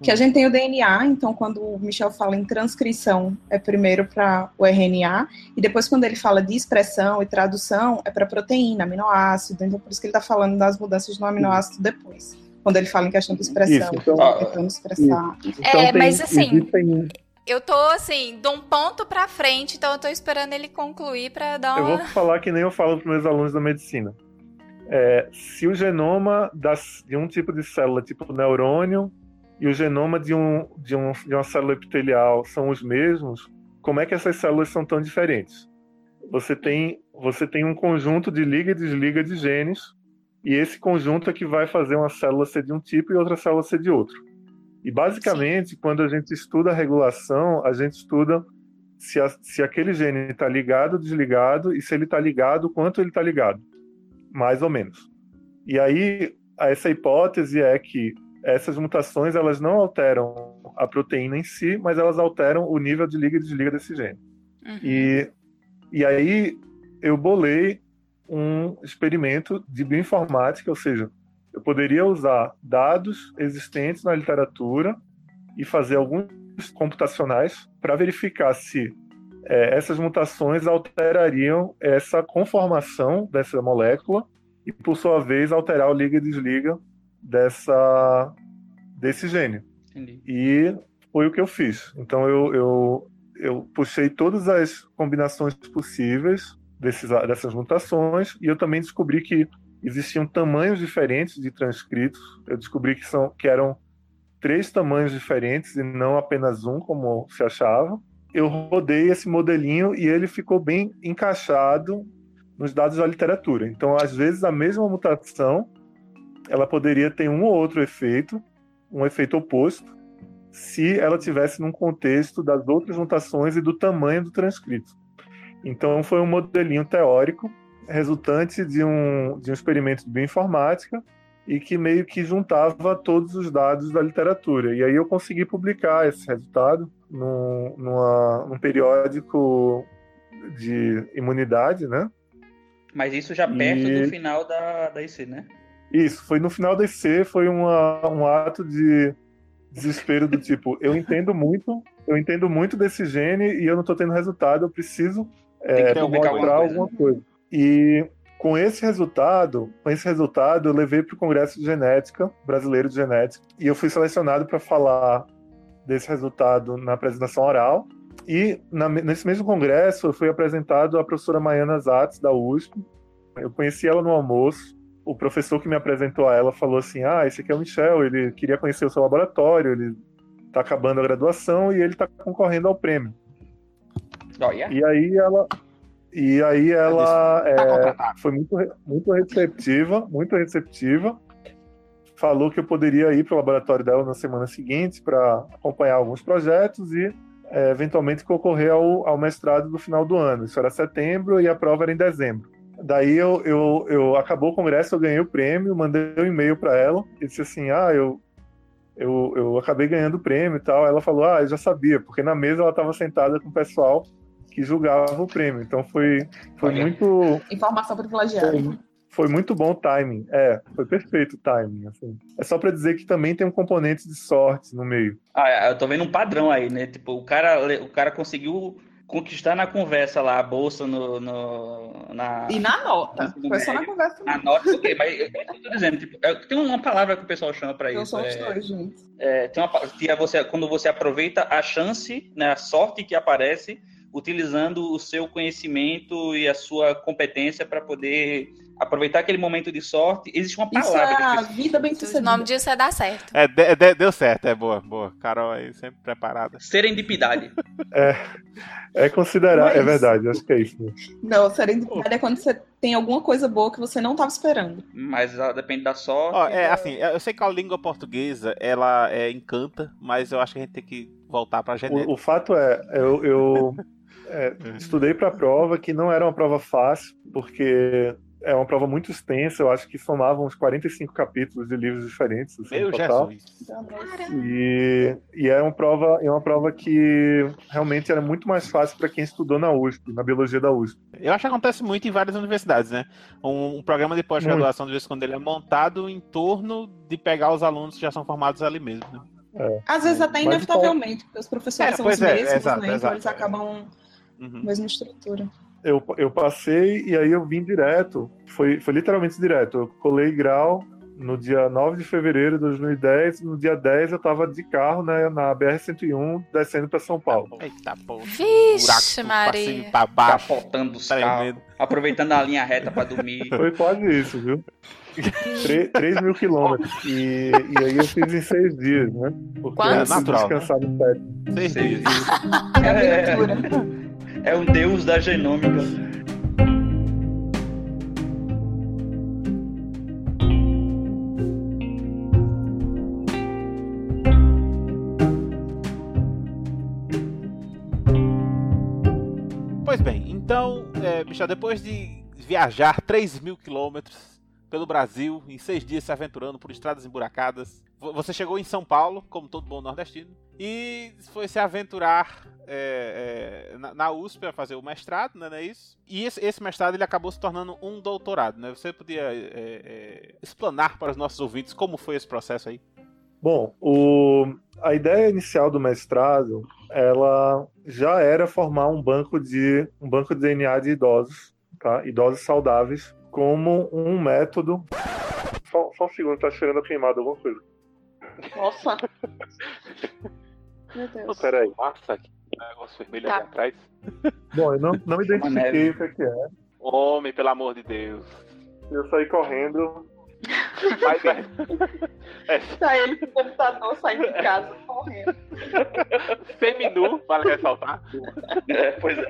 Que a gente tem o DNA, então quando o Michel fala em transcrição, é primeiro para o RNA, e depois quando ele fala de expressão e tradução, é para proteína, aminoácido. Então por isso que ele está falando das mudanças no aminoácido depois. Quando ele fala em questão de expressão,
Isso, então-
tentando expressar.
então
É,
tem-
mas assim,
existem-
Eu tô assim, de um ponto pra frente, então eu tô esperando ele concluir pra dar
Eu
uma.
vou falar que nem eu falo para meus alunos da medicina. É, se o genoma das, de um tipo de célula, tipo neurônio, e o genoma de, um, de, um, de uma célula epitelial são os mesmos, como é que essas células são tão diferentes? Você tem, você tem um conjunto de liga e desliga de genes, e esse conjunto é que vai fazer uma célula ser de um tipo e outra célula ser de outro. E basicamente, quando a gente estuda a regulação, a gente estuda se, a- se aquele gene está ligado ou desligado e se ele está ligado, quanto ele está ligado, mais ou menos. E aí, essa hipótese é que essas mutações elas não alteram a proteína em si, mas elas alteram o nível de liga e desliga desse gene.
Uhum.
E, e aí eu bolei um experimento de bioinformática, ou seja, eu poderia usar dados existentes na literatura e fazer alguns computacionais para verificar se eh, essas mutações alterariam essa conformação dessa molécula e, por sua vez, alterar o liga e desliga dessa, desse gene.
Entendi.
E foi o que eu fiz. Então eu, eu, eu puxei todas as combinações possíveis desses, dessas mutações e eu também descobri que existiam tamanhos diferentes de transcritos. Eu descobri que, são, que eram três tamanhos diferentes e não apenas um, como se achava. Eu rodei esse modelinho e ele ficou bem encaixado nos dados da literatura. Então, às vezes, a mesma mutação ela poderia ter um ou outro efeito, um efeito oposto, se ela tivesse num contexto das outras mutações e do tamanho do transcrito. Então, foi um modelinho teórico resultante de um, de um experimento de bioinformática e que meio que juntava todos os dados da literatura. E aí eu consegui publicar esse resultado num, numa, num periódico de imunidade, né?
Mas isso já perto
E-
do final da, da IC, né?
Isso, foi no final da IC, foi uma, um ato de desespero do tipo, eu entendo muito, eu entendo muito desse gene e eu não estou tendo resultado, eu preciso é, mostrar
alguma coisa.
alguma coisa. E com esse resultado, com esse resultado, eu levei para o Congresso de Genética brasileiro de genética e eu fui selecionado para falar desse resultado na apresentação oral. E na- nesse mesmo congresso, eu fui apresentado à professora Maiana Zatz, da USP. Eu conheci ela no almoço. O professor que me apresentou a ela falou assim: Ah, esse aqui é o Michel, ele queria conhecer o seu laboratório, ele está acabando a graduação e ele está concorrendo ao prêmio.
Olha.
E aí ela. E aí ela
Tá
é,
contratado.
foi muito, muito receptiva, muito receptiva. falou que eu poderia ir para o laboratório dela na semana seguinte para acompanhar alguns projetos e é, eventualmente concorrer ao, ao mestrado do final do ano. Isso era setembro e a prova era em dezembro. Daí eu, eu, eu acabou o congresso, eu ganhei o prêmio, mandei um e-mail para ela e disse assim: ah, eu, eu, eu acabei ganhando o prêmio e tal. Ela falou: ah, eu já sabia, porque na mesa ela estava sentada com o pessoal que julgava o prêmio. Então foi, foi
Olha.
Muito
Informação privilegiada.
foi, foi muito bom o timing. É, foi perfeito o timing. Assim. É só para dizer que também tem um componente de sorte no meio.
Ah, eu tô vendo um padrão aí, né? Tipo, o cara, o cara conseguiu conquistar na conversa lá a bolsa no, no- na,
E na nota.
Ensino
Foi só na
médio.
conversa.
na nota, ok, mas é eu tô dizendo, tipo, é- tem uma palavra que o pessoal chama
Eu
isso.
sou os
é-
dois juntos.
é, tem uma, que é você, quando você aproveita a chance, né, a sorte que aparece, utilizando o seu conhecimento e a sua competência para poder aproveitar aquele momento de sorte. Existe uma
Isso
palavra.
é
que
a
eu esqueci.
vida bem
O
sucedida.
nome disso é dar certo.
É, de- de- deu certo, é boa, boa. Carol aí sempre preparada.
Serendipidade.
É considerar,
Mas-
é verdade, acho que é isso.
Não, serendipidade é quando você tem alguma coisa boa que você não estava esperando.
Mas ah, depende da sorte.
Ó, é
da-
assim, eu sei que a língua portuguesa, ela é, encanta, mas eu acho que a gente tem que voltar pra genética.
O, o fato é, eu, eu é, estudei para a prova, que não era uma prova fácil, porque é uma prova muito extensa, eu acho que somavam uns 45 capítulos de livros diferentes, assim,
Meu
total.
Jesus.
E, e é uma prova, é uma prova que realmente era muito mais fácil para quem estudou na USP, na biologia da USP.
Eu acho que acontece muito em várias universidades, né? Um, um programa de pós-graduação, de vez em quando, ele é montado em torno de pegar os alunos que já são formados ali mesmo. Né?
Às vezes até
Mas
inevitavelmente, porque os professores
É,
são os
é,
mesmos,
exato,
né? Então
exato,
eles
é.
acabam
Uhum.
mesma estrutura.
Eu, eu passei e aí eu vim direto, foi, foi literalmente direto. Eu colei grau no dia 9 de fevereiro de 2010, no dia 10 eu tava de carro né, na BR-101 descendo para São Paulo.
Eita porra.
Vixe,
Buraco
Maria.
pra baixo.
capotando os carros, aproveitando a linha reta para dormir.
Foi quase isso, viu? 3 mil quilômetros. E, e aí eu fiz em seis dias, né? Porque
Quantos?
eu
Natural, né?
descansar no.
Seis
Seis
dias.
É a
É. É um deus da genômica.
Pois bem, então, é, depois de viajar 3 mil quilômetros pelo Brasil, em seis dias se aventurando por estradas emburacadas, você chegou em São Paulo, como todo bom nordestino, e foi se aventurar é, é, na, na USP para fazer o mestrado, né, não é isso? E esse, esse mestrado ele acabou se tornando um doutorado, né? Você podia é, é, explanar para os nossos ouvintes como foi esse processo aí?
Bom, o, a ideia inicial do mestrado, ela já era formar um banco de um banco de DNA de idosos, tá? Idosos saudáveis, como um método. Só, só um segundo, tá cheirando a queimado alguma coisa.
Nossa. Meu
Oh,
Deus.
Peraí.
Nossa, que negócio vermelho
Tá.
ali atrás.
Bom, eu não, não identifiquei o que é que é.
Homem, pelo amor de Deus.
Eu saí correndo.
Mas, é,
Tá ele com o computador saindo de casa correndo.
seminu, vale ressaltar.
É, pois é.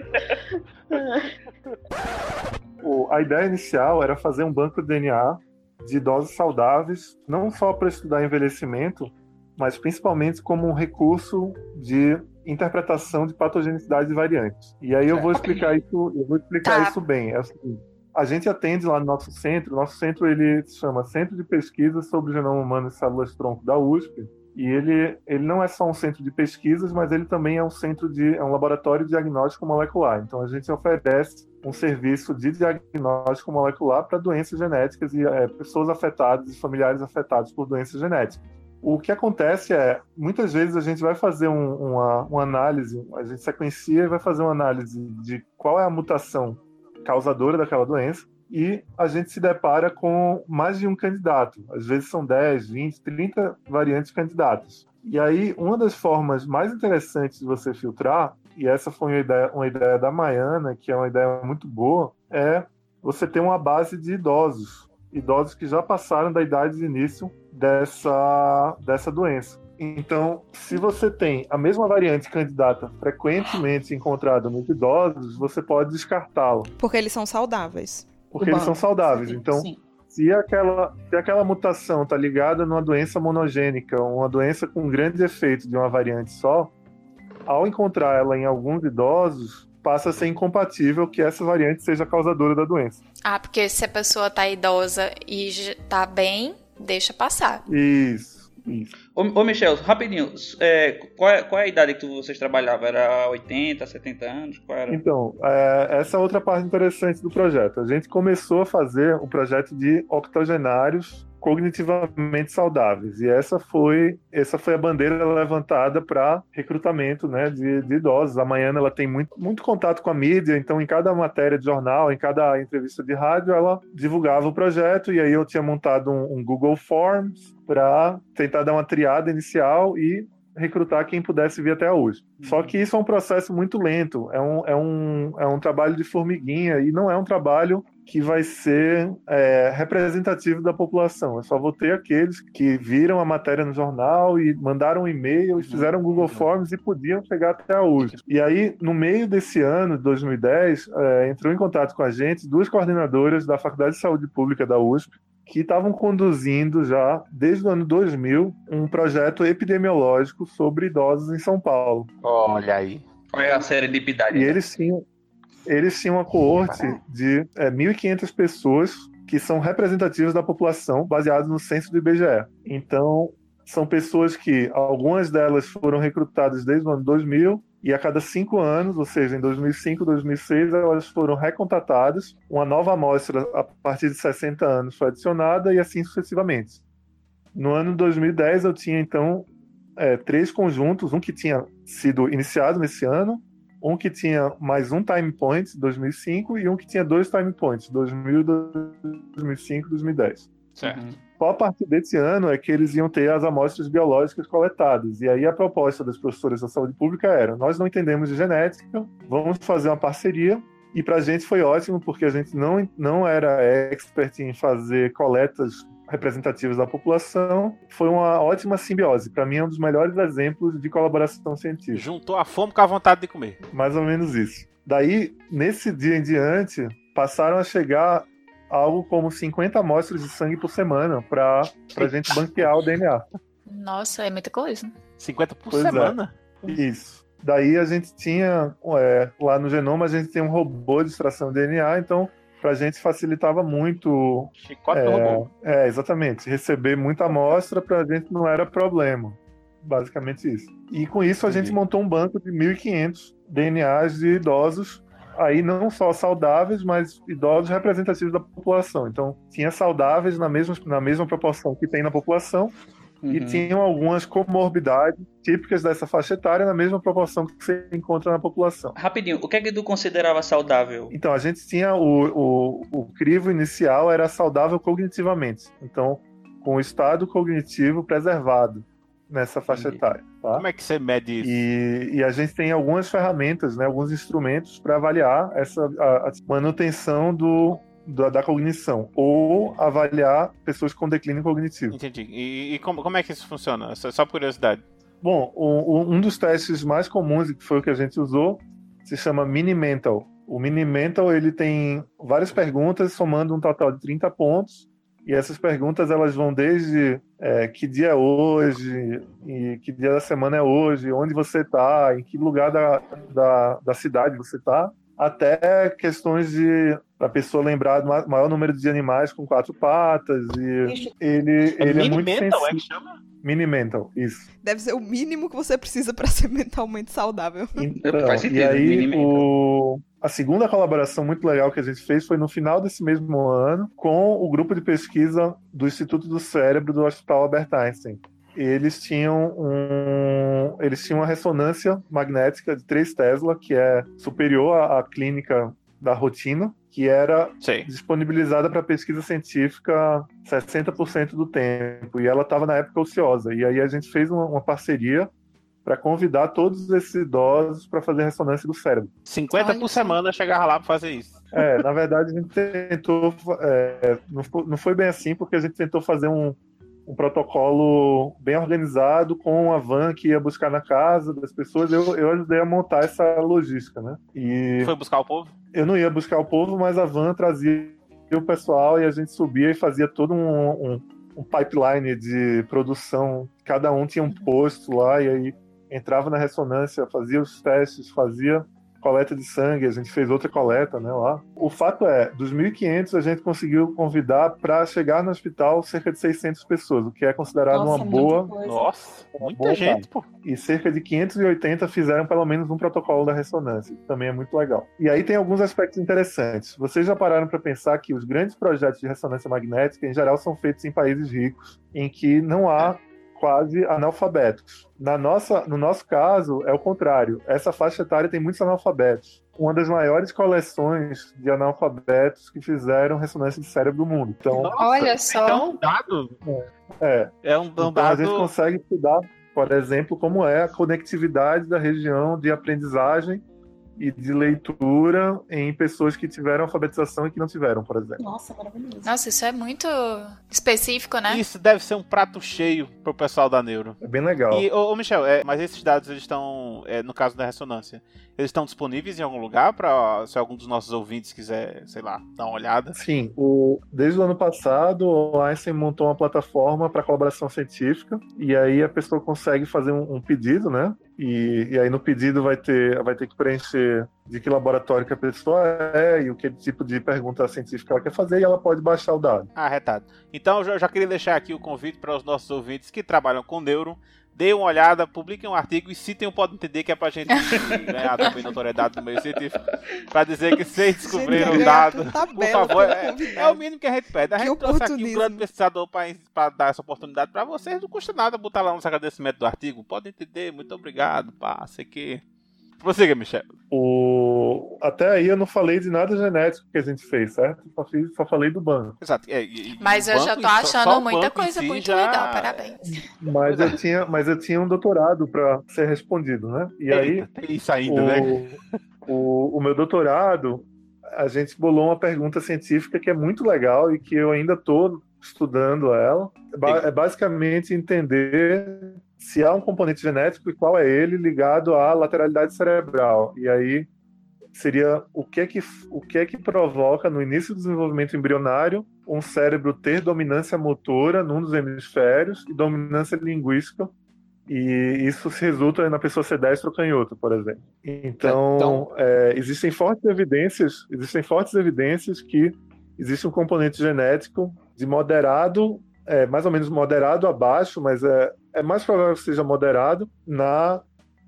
O- a ideia inicial era fazer um banco de DNA de idosos saudáveis, não só para estudar envelhecimento, mas principalmente como um recurso de interpretação de patogenicidade de variantes. E aí eu vou explicar isso, eu vou explicar
Tá.
isso bem. É seguinte, a gente atende lá no nosso centro, nosso centro ele se chama Centro de Pesquisa sobre o Genoma Humano e Células Tronco da USP, e ele, ele não é só um centro de pesquisas, mas ele também é um centro de é um laboratório de diagnóstico molecular. Então a gente oferece um serviço de diagnóstico molecular para doenças genéticas e é, pessoas afetadas e familiares afetados por doenças genéticas. O que acontece é, muitas vezes a gente vai fazer um- uma, uma análise, a gente sequencia e vai fazer uma análise de qual é a mutação causadora daquela doença, e a gente se depara com mais de um candidato. Às vezes são 10, 20, 30 variantes candidatas. E aí, uma das formas mais interessantes de você filtrar, e essa foi uma ideia, uma ideia da Maiana, que é uma ideia muito boa, é você ter uma base de idosos. Idosos que já passaram da idade de início dessa, dessa doença. Então, se você tem a mesma variante candidata frequentemente encontrada nos idosos, você pode descartá-la
Porque eles são saudáveis.
Porque eles são saudáveis. Então,
sim.
se aquela, se aquela mutação está ligada numa doença monogênica, uma doença com grande efeito de uma variante só, ao encontrar ela em alguns idosos, passa a ser incompatível que essa variante seja causadora da doença.
Ah, porque se a pessoa tá idosa e j- tá bem, deixa passar.
Isso, isso.
Ô, ô Michel, rapidinho, é, qual, é, qual é a idade que vocês trabalhavam? Era 80, 70 anos? Qual era?
Então, é, essa é outra parte interessante do projeto. A gente começou a fazer o projeto de octogenários cognitivamente saudáveis. E essa foi, essa foi a bandeira levantada para recrutamento né, de, de idosos. A Maiana ela tem muito, muito contato com a mídia, então em cada matéria de jornal, em cada entrevista de rádio, ela divulgava o projeto. E aí eu tinha montado um, um Google Forms para tentar dar uma triada inicial e recrutar quem pudesse vir até a USP. Só que isso é um processo muito lento, é um, é um, é um trabalho de formiguinha e não é um trabalho que vai ser é, representativo da população. Eu só vou ter aqueles que viram a matéria no jornal e mandaram um e-mail e fizeram Google Forms e podiam chegar até a USP. E aí, no meio desse ano, de 2010, é, entrou em contato com a gente duas coordenadoras da Faculdade de Saúde Pública da USP, que estavam conduzindo já, desde o ano 2000, um projeto epidemiológico sobre idosos em São Paulo.
Olha aí.
Qual é a série de idade?
E eles tinham, eles tinham uma coorte de é, 1.500 pessoas que são representativas da população, baseados no censo do IBGE. Então, são pessoas que, algumas delas foram recrutadas desde o ano 2000, e a cada cinco anos, ou seja, em 2005, 2006, elas foram recontatadas, uma nova amostra a partir de 60 anos foi adicionada e assim sucessivamente. No ano 2010, eu tinha, então, é, três conjuntos, um que tinha sido iniciado nesse ano, um que tinha mais um time point, 2005, e um que tinha dois time points, 2000, 2005 e 2010.
Certo.
Só a partir desse ano é que eles iam ter as amostras biológicas coletadas. E aí a proposta das professoras da saúde pública era: nós não entendemos de genética, vamos fazer uma parceria. E para a gente foi ótimo, porque a gente não, não era expert em fazer coletas representativas da população. Foi uma ótima simbiose. Para mim, é um dos melhores exemplos de colaboração científica.
Juntou a fome com a vontade de comer.
Mais ou menos isso. Daí, nesse dia em diante, passaram a chegar algo como 50 amostras de sangue por semana para a gente banquear o DNA.
Nossa, é muita coisa.
50 por
Pois é.
semana.
Isso. Daí a gente tinha, é, lá no genoma, a gente tem um robô de extração de DNA, então pra gente facilitava muito.
Chicote do robô.
É, é, exatamente. Receber muita amostra pra gente não era problema. Basicamente isso. E com isso a gente montou um banco de 1.500 DNAs de idosos, aí não só saudáveis, mas idosos representativos da população. Então, tinha saudáveis na mesma, na mesma proporção que tem na população, e
Uhum.
tinham algumas comorbidades típicas dessa faixa etária na mesma proporção que você encontra na população.
Rapidinho, o que é que tu considerava saudável?
Então, a gente tinha o, o, o crivo inicial era saudável cognitivamente. Então, com o estado cognitivo preservado nessa faixa etária. Tá?
Como é que você mede isso?
E, e a gente tem algumas ferramentas, né, alguns instrumentos para avaliar essa a, a manutenção do, da, da cognição ou avaliar pessoas com declínio cognitivo.
Entendi. E, e como, como é que isso funciona? Só, só por curiosidade.
Bom, o- o- um dos testes mais comuns, que foi o que a gente usou, se chama Mini Mental. O Mini Mental ele tem várias perguntas somando um total de 30 pontos. E essas perguntas elas vão desde é, que dia é hoje, e que dia da semana é hoje, onde você está, em que lugar da, da, da cidade você está, até questões de a pessoa lembrar do ma- maior número de animais com quatro patas. E ele,
É
ele é
mini
muito
mental, é que
sensível.
chama?
Mini Mental, isso.
Deve ser o mínimo que você precisa pra ser mentalmente saudável.
Então,
Faz sentido,
e aí, o... a segunda colaboração muito legal que a gente fez foi no final desse mesmo ano com o grupo de pesquisa do Instituto do Cérebro do Hospital Albert Einstein. Eles tinham um, eles tinham uma ressonância magnética de 3 Tesla, que é superior à, à clínica da rotina, que era
Sei.
disponibilizada para pesquisa científica 60% do tempo. E ela estava na época ociosa. E aí a gente fez uma, uma parceria para convidar todos esses idosos para fazer ressonância do cérebro.
50
Olha
por semana chegava lá pra fazer isso.
É, na verdade, a gente tentou. é, não, foi, não foi bem assim, porque a gente tentou fazer um, um protocolo bem organizado com uma van que ia buscar na casa das pessoas. Eu, eu ajudei a montar essa logística, né? E
Foi buscar o povo?
eu não ia buscar o povo, mas a van trazia o pessoal e a gente subia e fazia todo um, um, um pipeline de produção. Cada um tinha um posto lá e aí entrava na ressonância, fazia os testes, fazia coleta de sangue, a gente fez outra coleta, né, lá. O fato é, dos 1.500 a gente conseguiu convidar para chegar no hospital cerca de 600 pessoas, o que é considerado
Nossa,
uma boa
coisa.
Nossa, muita
boa
gente, pô.
e cerca de 580 fizeram pelo menos um protocolo da ressonância. Isso também é muito legal. E aí tem alguns aspectos interessantes. Vocês já pararam para pensar que os grandes projetos de ressonância magnética, em geral, são feitos em países ricos, em que não há quase analfabetos. Na nossa, no nosso caso, é o contrário. Essa faixa etária tem muitos analfabetos. Uma das maiores coleções de analfabetos que fizeram ressonância de cérebro do mundo. Então,
Nossa,
Olha só.
Então, um dado.
é,
É um, um
então a gente
dado.
consegue estudar, por exemplo, como é a conectividade da região de aprendizagem e de leitura em pessoas que tiveram alfabetização e que não tiveram, por exemplo.
Nossa, maravilhoso.
Nossa, isso é muito específico, né?
Isso deve ser um prato cheio pro pessoal da Neuro.
É bem legal.
E, ô, ô, Michel, é, mas esses dados, eles estão, é, no caso da ressonância, eles estão disponíveis em algum lugar para se algum dos nossos ouvintes quiser, sei lá, dar uma olhada?
Sim, o, desde o ano passado, o Einstein montou uma plataforma para colaboração científica e aí a pessoa consegue fazer um, um pedido, né? E, e aí no pedido vai ter, vai ter que preencher de que laboratório que a pessoa é e o que tipo de pergunta científica ela quer fazer e ela pode baixar o dado.
Ah, retado. Então, eu já, já queria deixar aqui o convite para os nossos ouvintes que trabalham com neuro. Dê uma olhada, publiquem um artigo e citem o Pode Entender, que é pra gente ganhar também notoriedade no meio científico. Pra dizer que vocês descobriram o
Gente,
dado. Por favor, é, é o mínimo que a gente pede. A
Que
gente trouxe aqui um grande pesquisador para dar essa oportunidade pra vocês. Não custa nada botar lá nos agradecimentos do artigo. Pode entender, muito obrigado, pá, sei que. Prossiga, Michel.
O... Até aí eu não falei de nada genético que a gente fez, certo? Só, fiz, só falei do banco.
Exato. É, e- e
Mas eu já tô achando muita coisa
si
muito
já-
legal, parabéns.
Mas eu tinha, mas eu tinha um doutorado para ser respondido, né? E aí
Eita, tem isso ainda, né?
o, o, o meu doutorado, a gente bolou uma pergunta científica que é muito legal e que eu ainda estou estudando ela. É basicamente entender se há um componente genético e qual é ele ligado à lateralidade cerebral. E aí seria o que é que, o que, é que provoca no início do desenvolvimento embrionário um cérebro ter dominância motora num dos hemisférios e dominância linguística e isso se resulta na pessoa ser destro ou canhoto, por exemplo. Então,
Então-
é, existem fortes evidências, existem fortes evidências que existe um componente genético de moderado, é, mais ou menos moderado abaixo, mas é, é mais provável que seja moderado na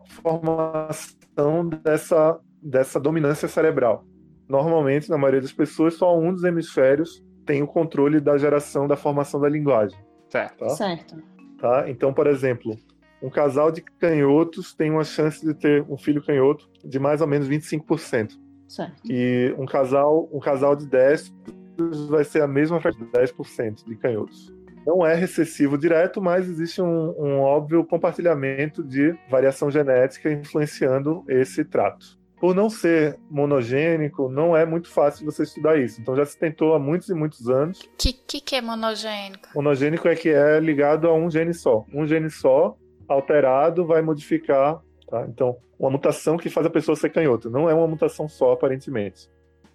formação dessa, dessa dominância cerebral. Normalmente, na maioria das pessoas, só um dos hemisférios tem o controle da geração da formação da linguagem.
Certo.
Tá?
Certo.
Tá? Então, por exemplo, um casal de canhotos tem uma chance de ter um filho canhoto de mais ou menos 25%.
Certo.
E um casal, um casal de destros vai ser a mesma fração de 10% de canhotos. Não é recessivo direto, mas existe um, um óbvio compartilhamento de variação genética influenciando esse trato. Por não ser monogênico, não é muito fácil você estudar isso. Então já se tentou há muitos e muitos anos.
O que, que, que é monogênico?
Monogênico é que é ligado a um gene só. Um gene só, alterado, vai modificar. Tá? Então, uma mutação que faz a pessoa ser canhota. Não é uma mutação só, aparentemente.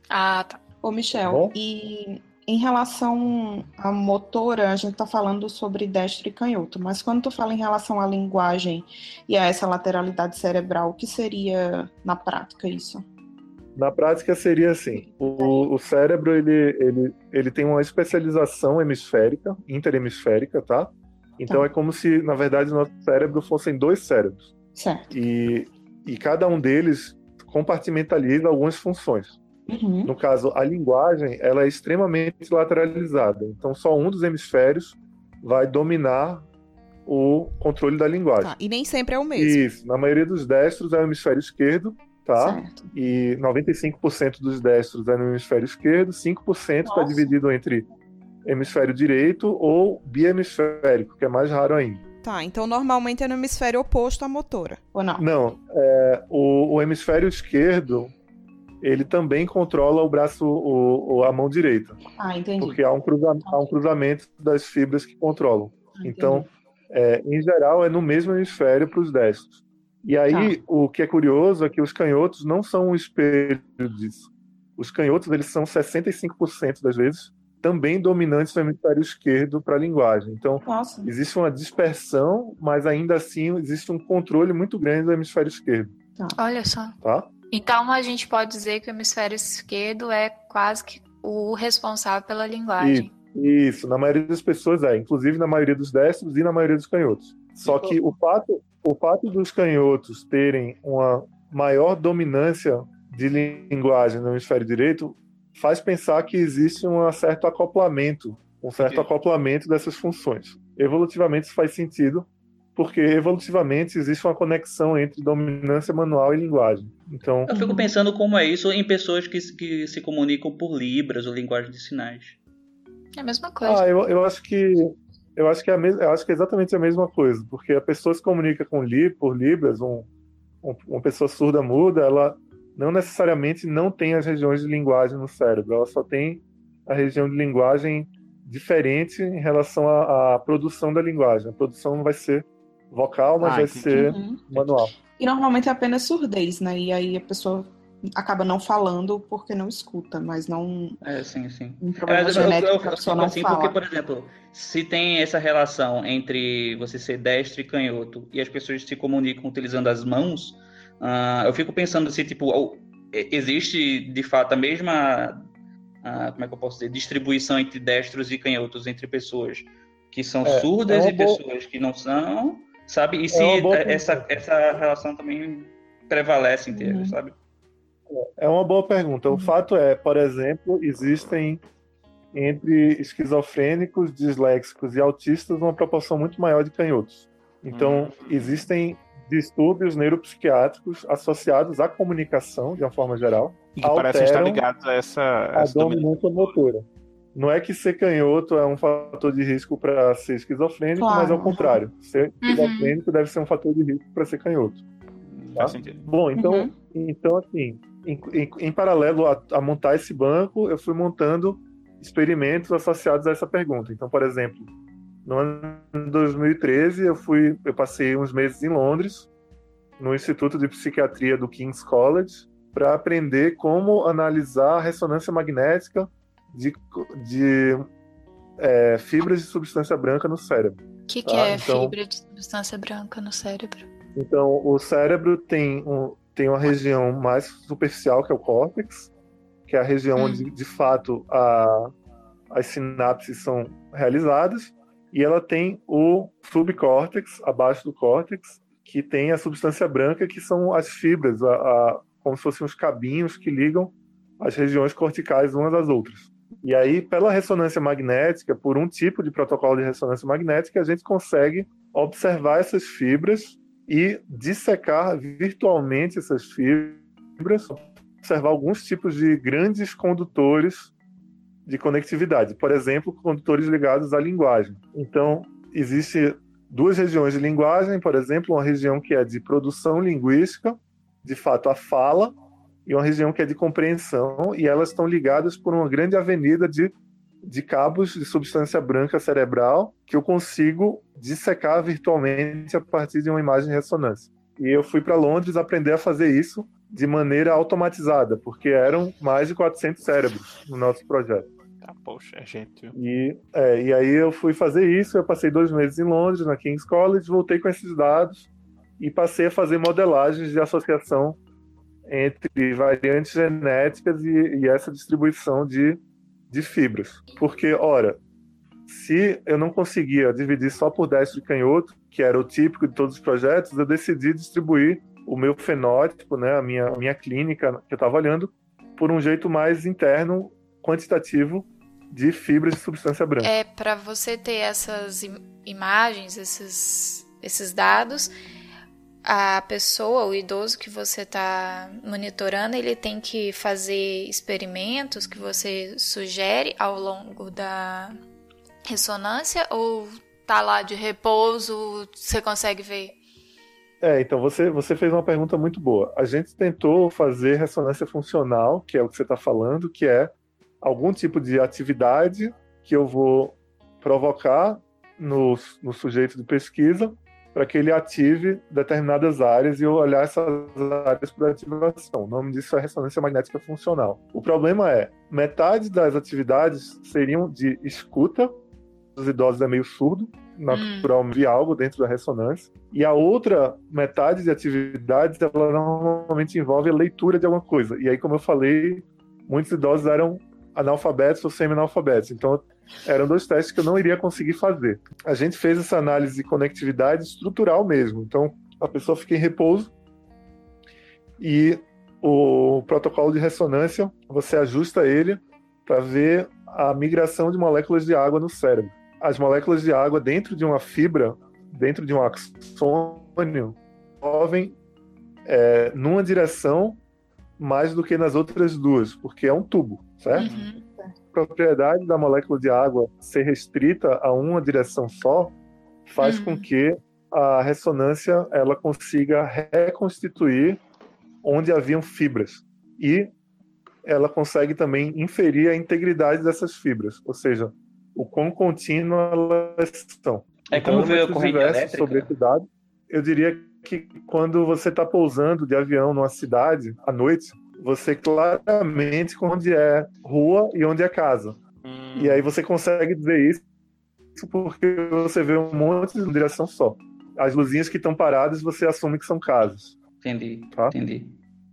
Ah, tá.
Ô, Michel,
Bom.
e em relação à motora, a gente tá falando sobre destro e canhoto, mas quando tu fala em relação à linguagem e a essa lateralidade cerebral, o que seria na prática isso?
Na prática seria assim: o, o cérebro ele, ele, ele tem uma especialização hemisférica, interhemisférica, tá? Então
Tá.
é como se, na verdade, nosso cérebro fossem dois cérebros.
Certo.
E, e cada um deles compartimentaliza algumas funções.
Uhum.
No caso, a linguagem ela é extremamente lateralizada. Então, só um dos hemisférios vai dominar o controle da linguagem.
Tá, E nem sempre é o mesmo.
Isso. Na maioria dos destros é o hemisfério esquerdo, tá?
Certo.
E 95% dos destros é no hemisfério esquerdo, 5% está dividido entre hemisfério direito ou biemisférico, que é mais raro ainda.
Tá, então normalmente é no hemisfério oposto à motora.
Ou não?
Não, é, o, o hemisfério esquerdo ele também controla o braço, o, o- a mão direita,
Ah, entendi.
porque há um, cruza- há um cruzamento das fibras que controlam.
Ah.
Então, é, em geral, é no mesmo hemisfério para os destros. E aí,
Tá.
o que é curioso é que os canhotos não são um espelho disso. os canhotos eles são 65% das vezes também dominantes no hemisfério esquerdo para a linguagem. Então,
Nossa.
existe uma dispersão, mas ainda assim existe um controle muito grande do hemisfério esquerdo,
Olha só.
tá?
Então a gente pode dizer que o hemisfério esquerdo é quase que o responsável pela linguagem.
Isso, na maioria das pessoas é, inclusive na maioria dos destros e na maioria dos canhotos. Só que o fato, o fato dos canhotos terem uma maior dominância de linguagem no hemisfério direito faz pensar que existe um certo acoplamento, um certo acoplamento dessas funções. Evolutivamente isso faz sentido, porque evolutivamente existe uma conexão entre dominância manual e linguagem. Então,
Eu fico pensando como é isso em pessoas que, que se comunicam por libras ou linguagem de sinais.
É a mesma coisa.
Ah, eu, eu acho que eu acho que é eu acho que é exatamente a mesma coisa, porque a pessoa se comunica com li por libras, um, um- uma pessoa surda muda, ela não necessariamente não tem as regiões de linguagem no cérebro, ela só tem a região de linguagem diferente em relação à, à produção da linguagem. A produção não vai ser vocal, mas
Ah,
vai
entendi.
ser
Uhum.
manual.
E normalmente é apenas surdez, né? E aí a pessoa acaba não falando porque não escuta, mas não
É, sim, sim.
um problema
Mas eu, eu, eu, eu assim
fala.
porque, por exemplo, se tem essa relação entre você ser destro e canhoto e as pessoas se comunicam utilizando as mãos, ah, eu fico pensando se, tipo, existe de fato a mesma, ah, como é que eu posso dizer, distribuição entre destros e canhotos entre pessoas que são
É,
surdas
é
e
boa-
pessoas que não são, sabe? E se
uma boa
essa, essa relação também prevalece inteira,
Uhum.
sabe?
É uma boa pergunta. O fato é, por exemplo, existem entre esquizofrênicos, disléxicos e autistas uma proporção muito maior de canhotos. Então, existem distúrbios neuropsiquiátricos associados à comunicação, de uma forma geral,
E que parecem estar ligados a essa,
à
essa dominância.
dominância motora. Não é que ser canhoto é um fator de risco para ser esquizofrênico,
Claro.
mas ao contrário. Ser esquizofrênico deve ser um fator de risco para ser canhoto.
Faz sentido.
Bom, então,
Uhum.
então assim, em, em- em paralelo a, a montar esse banco, eu fui montando experimentos associados a essa pergunta. Então, por exemplo, no ano de 2013, eu fui, eu passei uns meses em Londres, no Instituto de Psiquiatria do King's College, para aprender como analisar a ressonância magnética de, de é, fibras de substância branca no cérebro.
O que, que
Ah,
é
então-
fibra de substância branca no cérebro?
Então, o cérebro tem, um, tem uma região mais superficial, que é o córtex, que é a região
Hum.
onde, de fato, a- as sinapses são realizadas, e ela tem o subcórtex, abaixo do córtex, que tem a substância branca, que são as fibras, a- a- como se fossem os cabinhos que ligam as regiões corticais umas às outras. E aí, pela ressonância magnética, por um tipo de protocolo de ressonância magnética, a gente consegue observar essas fibras e dissecar virtualmente essas fibras, observar alguns tipos de grandes condutores de conectividade, por exemplo, condutores ligados à linguagem. Então, existe duas regiões de linguagem, por exemplo, uma região que é de produção linguística, de fato a fala, e uma região que é de compreensão, e elas estão ligadas por uma grande avenida de, de cabos de substância branca cerebral que eu consigo dissecar virtualmente a partir de uma imagem de ressonância. E eu fui para Londres aprender a fazer isso de maneira automatizada, porque eram mais de 400 cérebros no nosso projeto.
Tá, poxa, é gente.
E, é, e aí eu fui fazer isso, eu passei dois meses em Londres, na King's College, voltei com esses dados e passei a fazer modelagens de associação entre variantes genéticas e, e essa distribuição de, de fibras. Porque, ora, se eu não conseguia dividir só por destro e canhoto, que era o típico de todos os projetos, eu decidi distribuir o meu fenótipo, né, a minha, a minha clínica que eu estava olhando, por um jeito mais interno, quantitativo, de fibras de substância branca.
É para você ter essas im- imagens, esses, esses dados, a pessoa, o idoso que você está monitorando, ele tem que fazer experimentos que você sugere ao longo da ressonância ou tá lá de repouso, você consegue ver?
É, então você, você fez uma pergunta muito boa. A gente tentou fazer ressonância funcional, que é o que você está falando, que é algum tipo de atividade que eu vou provocar no, no sujeito de pesquisa para que ele ative determinadas áreas e olhar essas áreas por ativação. O nome disso é ressonância magnética funcional. O problema é, metade das atividades seriam de escuta, os idosos é meio surdo, natural de algo dentro da ressonância, e a outra metade de atividades, ela normalmente envolve a leitura de alguma coisa. E aí, como eu falei, muitos idosos eram analfabetos ou semi-analfabetos. Então, eram dois testes que eu não iria conseguir fazer. A gente fez essa análise de conectividade estrutural mesmo. Então, a pessoa fica em repouso e o protocolo de ressonância, você ajusta ele para ver a migração de moléculas de água no cérebro. As moléculas de água dentro de uma fibra, dentro de um axônio, movem é, numa direção mais do que nas outras duas, porque é um tubo, certo?
Uhum.
A propriedade da molécula de água ser restrita a uma direção só faz
Uhum.
com que a ressonância ela consiga reconstituir onde haviam fibras e ela consegue também inferir a integridade dessas fibras, ou seja, o quão contínua elas são.
É como
Então,
ver a corrente elétrica.
sobre esse dado. Eu diria que quando você está pousando de avião numa cidade à noite, você claramente onde é rua e onde é casa.
Hum,
E aí você consegue dizer isso porque você vê um monte de direção só. As luzinhas que estão paradas você assume que são casas.
Entendi,
Tá.
entendi.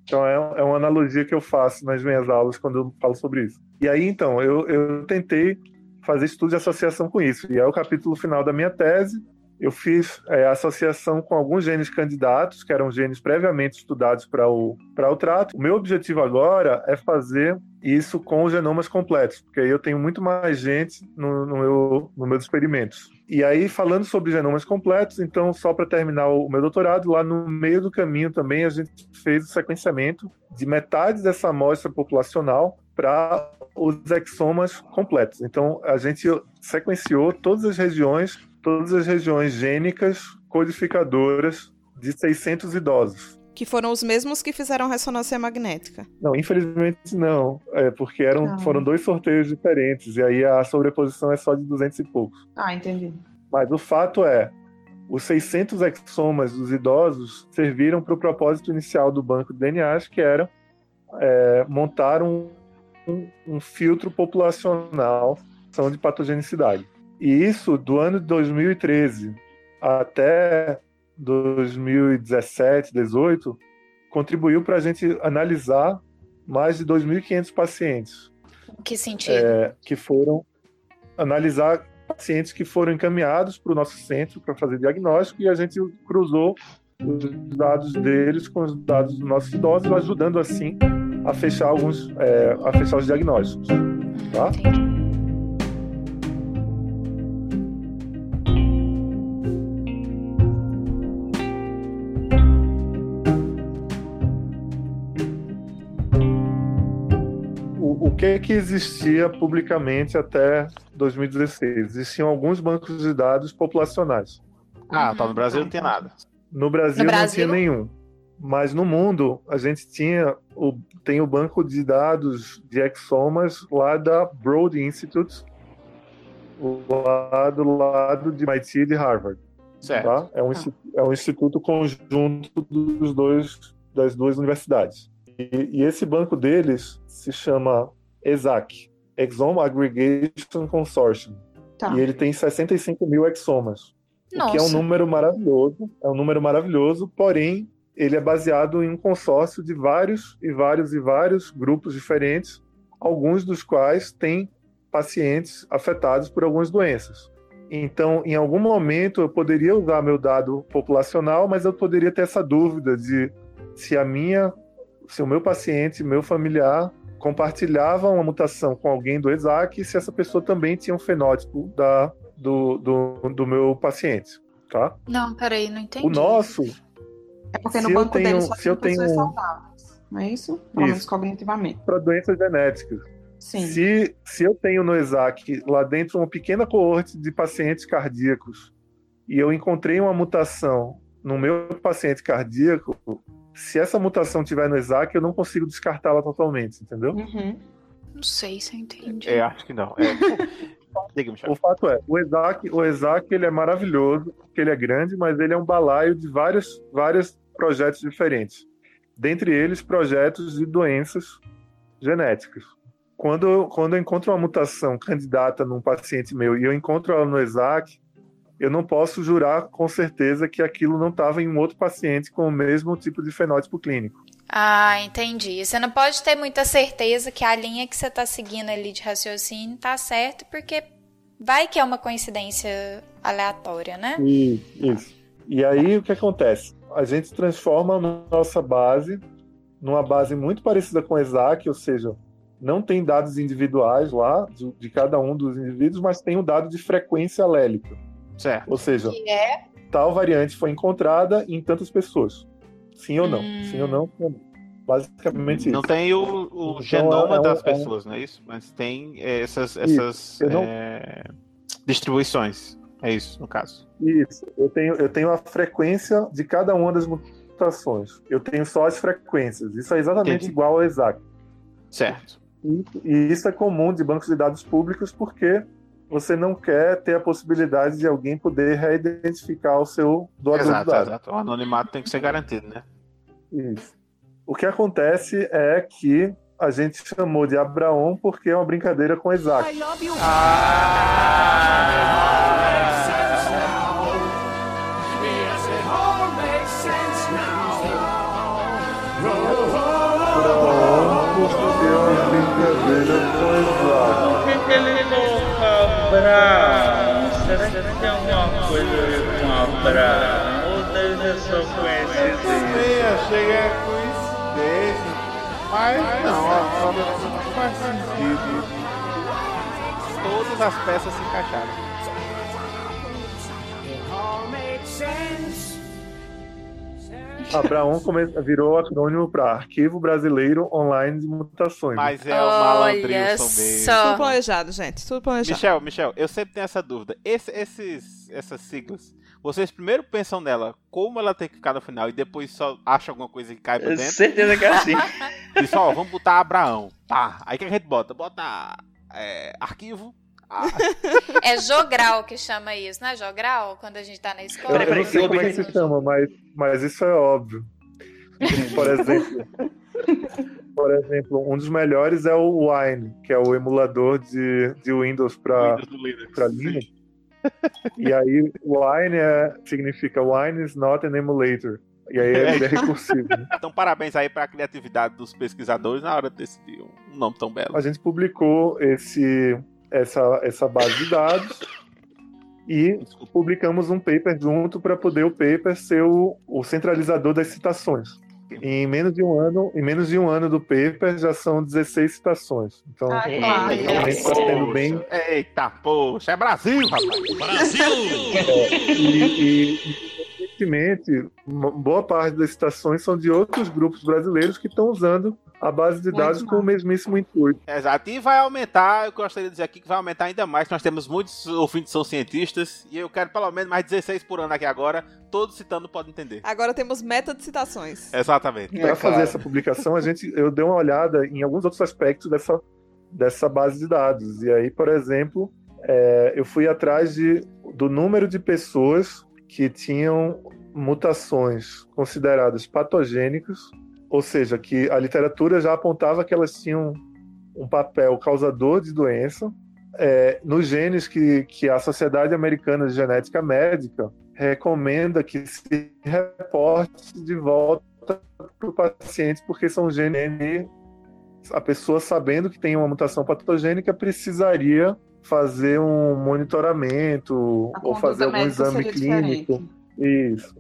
Então é, é uma analogia que eu faço nas minhas aulas quando eu falo sobre isso. E aí então eu, eu tentei fazer estudo de associação com isso. E é o capítulo final da minha tese. Eu fiz é, associação com alguns genes candidatos, que eram genes previamente estudados para o, o trato. O meu objetivo agora é fazer isso com os genomas completos, porque aí eu tenho muito mais gente no, no meu, nos meus experimentos. E aí, falando sobre genomas completos, então, só para terminar o meu doutorado, lá no meio do caminho também a gente fez o sequenciamento de metade dessa amostra populacional para os exomas completos. Então, a gente sequenciou todas as regiões, todas as regiões gênicas codificadoras de 600 idosos.
Que foram os mesmos que fizeram ressonância magnética.
Não, infelizmente não, é porque eram,
Não.
foram dois sorteios diferentes e aí a sobreposição é só de 200 e poucos.
Ah, entendi.
Mas o fato é, os 600 exomas dos idosos serviram para o propósito inicial do banco de DNAs, que era é, montar um, um, um filtro populacional de patogenicidade. E isso, do ano de 2013 até 2017, 18, contribuiu para a gente analisar mais de 2.500 pacientes
Que sentido?
é, que foram analisar pacientes que foram encaminhados para o nosso centro para fazer diagnóstico e a gente cruzou os dados deles com os dados dos nossos idosos, ajudando assim a fechar alguns, é, a fechar os diagnósticos. tá?
Entendi.
O, o que que existia publicamente até 2016? Existiam alguns bancos de dados populacionais.
Ah, tá. No Brasil não tem nada.
No Brasil,
No
não
Brasil?
tinha nenhum. Mas no mundo, a gente tinha o, tem o banco de dados de exomas lá da Broad Institute, lá do lado de MIT e de Harvard.
Certo.
Tá? É, um, insti- é um instituto conjunto dos dois, das duas universidades. E, esse banco deles se chama ESAC, Exome Aggregation Consortium.
Tá.
E ele tem 65 mil exomas. O que é um
Nossa.
número maravilhoso, é um número maravilhoso, porém ele é baseado em um consórcio de vários e vários e vários grupos diferentes, alguns dos quais têm pacientes afetados por algumas doenças. Então, em algum momento eu poderia usar meu dado populacional, mas eu poderia ter essa dúvida de se a minha, se o meu paciente, meu familiar compartilhava uma mutação com alguém do ESAC se essa pessoa também tinha um fenótipo da, do, do, do meu paciente, tá?
Não, peraí, não entendi.
O nosso,
É porque no banco
tenho-
dele só
se
tem
eu tenho-
pessoas saudáveis. Não é isso? Pelo
Isso.
menos cognitivamente.
para doenças genéticas.
Sim.
Se, se eu tenho no ESAC lá dentro uma pequena coorte de pacientes cardíacos e eu encontrei uma mutação no meu paciente cardíaco, se essa mutação tiver no ESAC, eu não consigo descartá-la totalmente, entendeu?
Uhum.
Não sei se eu entendi.
É, acho que não. É.
O fato é, o ESAC, o ESAC ele é maravilhoso, porque ele é grande, mas ele é um balaio de vários, vários projetos diferentes. Dentre eles, projetos de doenças genéticas. Quando, quando eu encontro uma mutação candidata num paciente meu e eu encontro ela no ESAC, eu não posso jurar com certeza que aquilo não estava em um outro paciente com o mesmo tipo de fenótipo clínico.
Ah, entendi. Você não pode ter muita certeza que a linha que você está seguindo ali de raciocínio tá certo, porque vai que é uma coincidência aleatória, né?
Isso, isso. E aí o que acontece? A gente transforma a nossa base numa base muito parecida com o ESAC, ou seja, não tem dados individuais lá de, de cada um dos indivíduos, mas tem o um dado de frequência alélica.
Certo.
Ou seja,
Que é.
tal variante foi encontrada em tantas pessoas. Sim ou não?
Hum.
Sim ou não? Não. Basicamente
Não
isso.
tem o, o
Então,
genoma
é um-
das
é um-
pessoas, não é isso? Mas tem é, essas, essas
não-
é, distribuições. É isso, no caso.
Isso. Eu tenho, eu tenho a frequência de cada uma das mutações. Eu tenho só as frequências. Isso é exatamente
Entendi.
igual ao ESAC.
Certo.
E, e isso é comum de bancos de dados públicos porque você não quer ter a possibilidade de alguém poder reidentificar o seu doador de
Exato,
dados.
exato. O anonimato tem que ser garantido, né?
Isso. O que acontece é que a gente chamou de Abraão porque é uma brincadeira com Isaac. Abraão
Abraão? Será que tem alguma coisa a ver com Abraão? Ou deve ser só coincidência?
achei que era coincidência. Mas não, a obra não faz sentido. Todas as peças se encaixaram.
Abraão come- virou acrônimo para Arquivo Brasileiro Online de Mutações.
Mas é o malandrilson mesmo.
Tudo planejado, gente. Tudo planejado.
Michel, Michel, eu sempre tenho essa dúvida. Esse- esses, essas siglas, vocês primeiro pensam nela como ela tem que ficar no final e depois só acham alguma coisa que cai pra dentro?
Certeza que é assim.
Diz, ó, vamos botar Abraão. Tá. Aí o que a gente bota? Bota é, arquivo. Ah,
É jogral que chama isso, não é jogral? Quando a gente tá na
Eu,
escola.
Eu
peraí,
não sei
eu
como é que se chama, mas, mas isso é óbvio. Por exemplo, por exemplo, um dos melhores é o Wine, que é o emulador de, de Windows para
Linux.
para Linux. E aí, Wine é, significa Wine is not an emulator. E aí ele é recursivo. né?
Então, parabéns aí pra criatividade dos pesquisadores na hora de decidir um nome tão belo.
A gente publicou esse, essa, essa base de dados e publicamos um paper junto para poder o paper ser o, o centralizador das citações. Em menos de um ano, em menos de um ano do paper já são 16 citações. Então, realmente está sendo bem.
Eita, poxa, é Brasil, rapaz.
E, e, recentemente, boa parte das citações são de outros grupos brasileiros que estão usando a base de dados com o mesmíssimo intuito.
Exato, e vai aumentar, eu gostaria de dizer aqui que vai aumentar ainda mais, nós temos muitos ouvintes que são cientistas, e eu quero pelo menos mais 16 por ano aqui agora, todos citando podem entender.
Agora temos meta de citações.
Exatamente.
Para fazer essa publicação, a gente, eu dei uma olhada em alguns outros aspectos dessa, dessa base de dados. E aí, por exemplo, é, eu fui atrás de, do número de pessoas que tinham mutações consideradas patogênicas, ou seja, que a literatura já apontava que elas tinham um papel causador de doença, é, nos genes que, que a Sociedade Americana de Genética Médica recomenda que se reporte de volta para o paciente, porque são genes a pessoa sabendo que tem uma mutação patogênica precisaria fazer um monitoramento ou fazer algum exame clínico.
diferente.
Isso.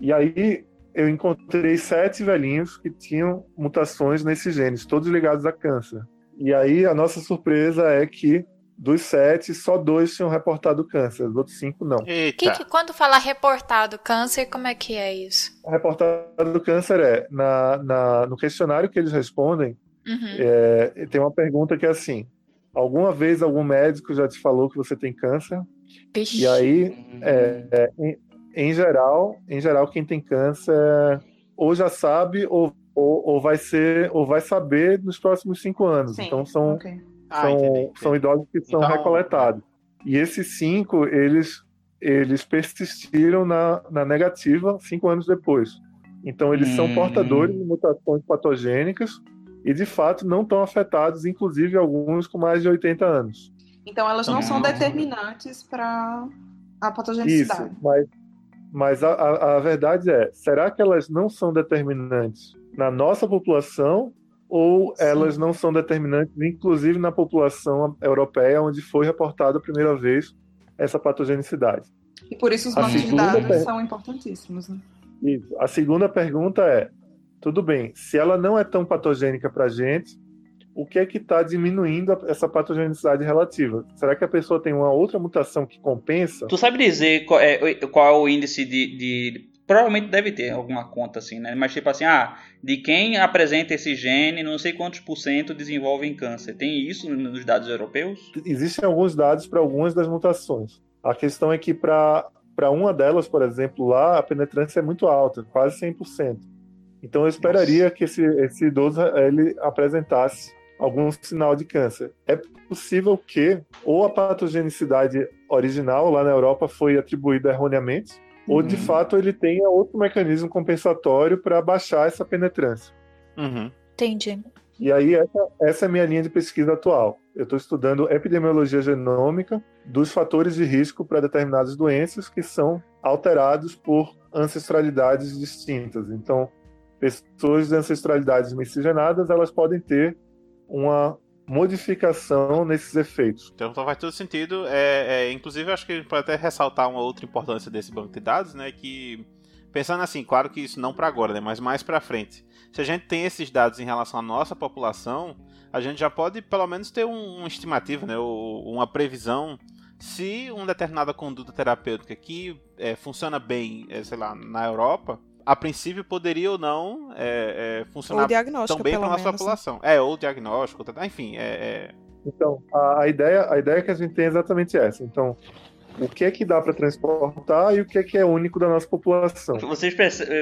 E aí eu encontrei sete velhinhos que tinham mutações nesses genes, todos ligados a câncer. E aí a nossa surpresa é que dos sete, só dois tinham reportado câncer, os outros cinco não.
Que, que quando fala reportado câncer, como é que é isso?
A reportagem do câncer é, na, na- no questionário que eles respondem,
Uhum.
é, tem uma pergunta que é assim: alguma vez algum médico já te falou que você tem câncer?
Vixe.
E aí, é, é, em, geral, em geral, quem tem câncer ou já sabe ou, ou, ou vai ser ou vai saber nos próximos cinco anos.
Sim,
Então são
ok.
Ah,
são, entendi,
entendi.
são idosos que são
Então,
recoletados. E esses cinco, eles, eles persistiram na, na negativa cinco anos depois. Então, eles são
Hum.
portadores de mutações patogênicas e, de fato, não estão afetados, inclusive alguns com mais de 80 anos.
Então elas não são
Então-
determinantes para a
Isso,
patogenicidade.
mas, mas a, a, a verdade é, será que elas não são determinantes na nossa população ou
Sim.
elas não são determinantes, inclusive na população europeia, onde foi reportada a primeira vez essa patogenicidade?
E por isso os
A
bancos de dados
per-
são importantíssimos. Né?
Isso. A segunda pergunta é: tudo bem, se ela não é tão patogênica para a gente, o que é que está diminuindo essa patogenicidade relativa? Será que a pessoa tem uma outra mutação que compensa?
Tu sabe dizer qual é, qual é o índice de, de- Provavelmente deve ter alguma conta assim, né? Mas tipo assim, ah, de quem apresenta esse gene, não sei quantos por cento desenvolvem câncer. Tem isso nos dados europeus?
Existem alguns dados para algumas das mutações. A questão é que para uma delas, por exemplo, lá a penetrância é muito alta, quase 100%. Então eu esperaria que esse, esse idoso ele apresentasse algum sinal de câncer. É possível que ou a patogenicidade original lá na Europa foi atribuída erroneamente, ou de
Uhum.
fato ele tenha outro mecanismo compensatório para baixar essa penetrância.
Uhum.
Entendi.
E aí, essa, essa é a minha linha de pesquisa atual. Eu estou estudando epidemiologia genômica dos fatores de risco para determinadas doenças que são alterados por ancestralidades distintas. Então, pessoas de ancestralidades miscigenadas, elas podem ter uma modificação nesses efeitos.
Então faz todo sentido. É, é, inclusive, acho que a gente pode até ressaltar uma outra importância desse banco de dados, né? Que pensando assim, claro que isso não para agora, né? Mas mais para frente. Se a gente tem esses dados em relação à nossa população, a gente já pode pelo menos ter um, uma estimativa, né? Ou uma previsão se uma determinada conduta terapêutica que é, funciona bem, é, sei lá, na Europa, a princípio poderia ou não é, é, funcionar
Ou diagnóstica,
tão bem
pelo
para nossa
menos.
população. É, ou diagnóstico, enfim, é, é,
Então, a, a ideia, a ideia que a gente tem é exatamente essa. Então, o que é que dá para transportar e o que é que é único da nossa população?
Vocês,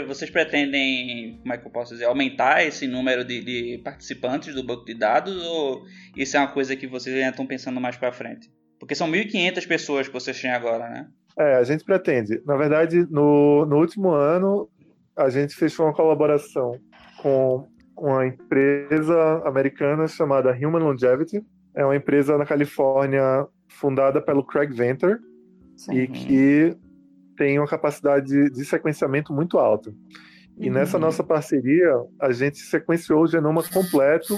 vocês pretendem, como é que eu posso dizer, aumentar esse número de, de participantes do banco de dados ou isso é uma coisa que vocês ainda estão pensando mais para frente? Porque são 1.500 pessoas que vocês têm agora, né?
É, a gente pretende. Na verdade, no, no último ano, a gente fechou uma colaboração com uma empresa americana chamada Human Longevity. É uma empresa na Califórnia fundada pelo Craig Venter
Sim.
e que tem uma capacidade de, sequenciamento muito alta. E
Uhum.
nessa nossa parceria, a gente sequenciou o genoma completo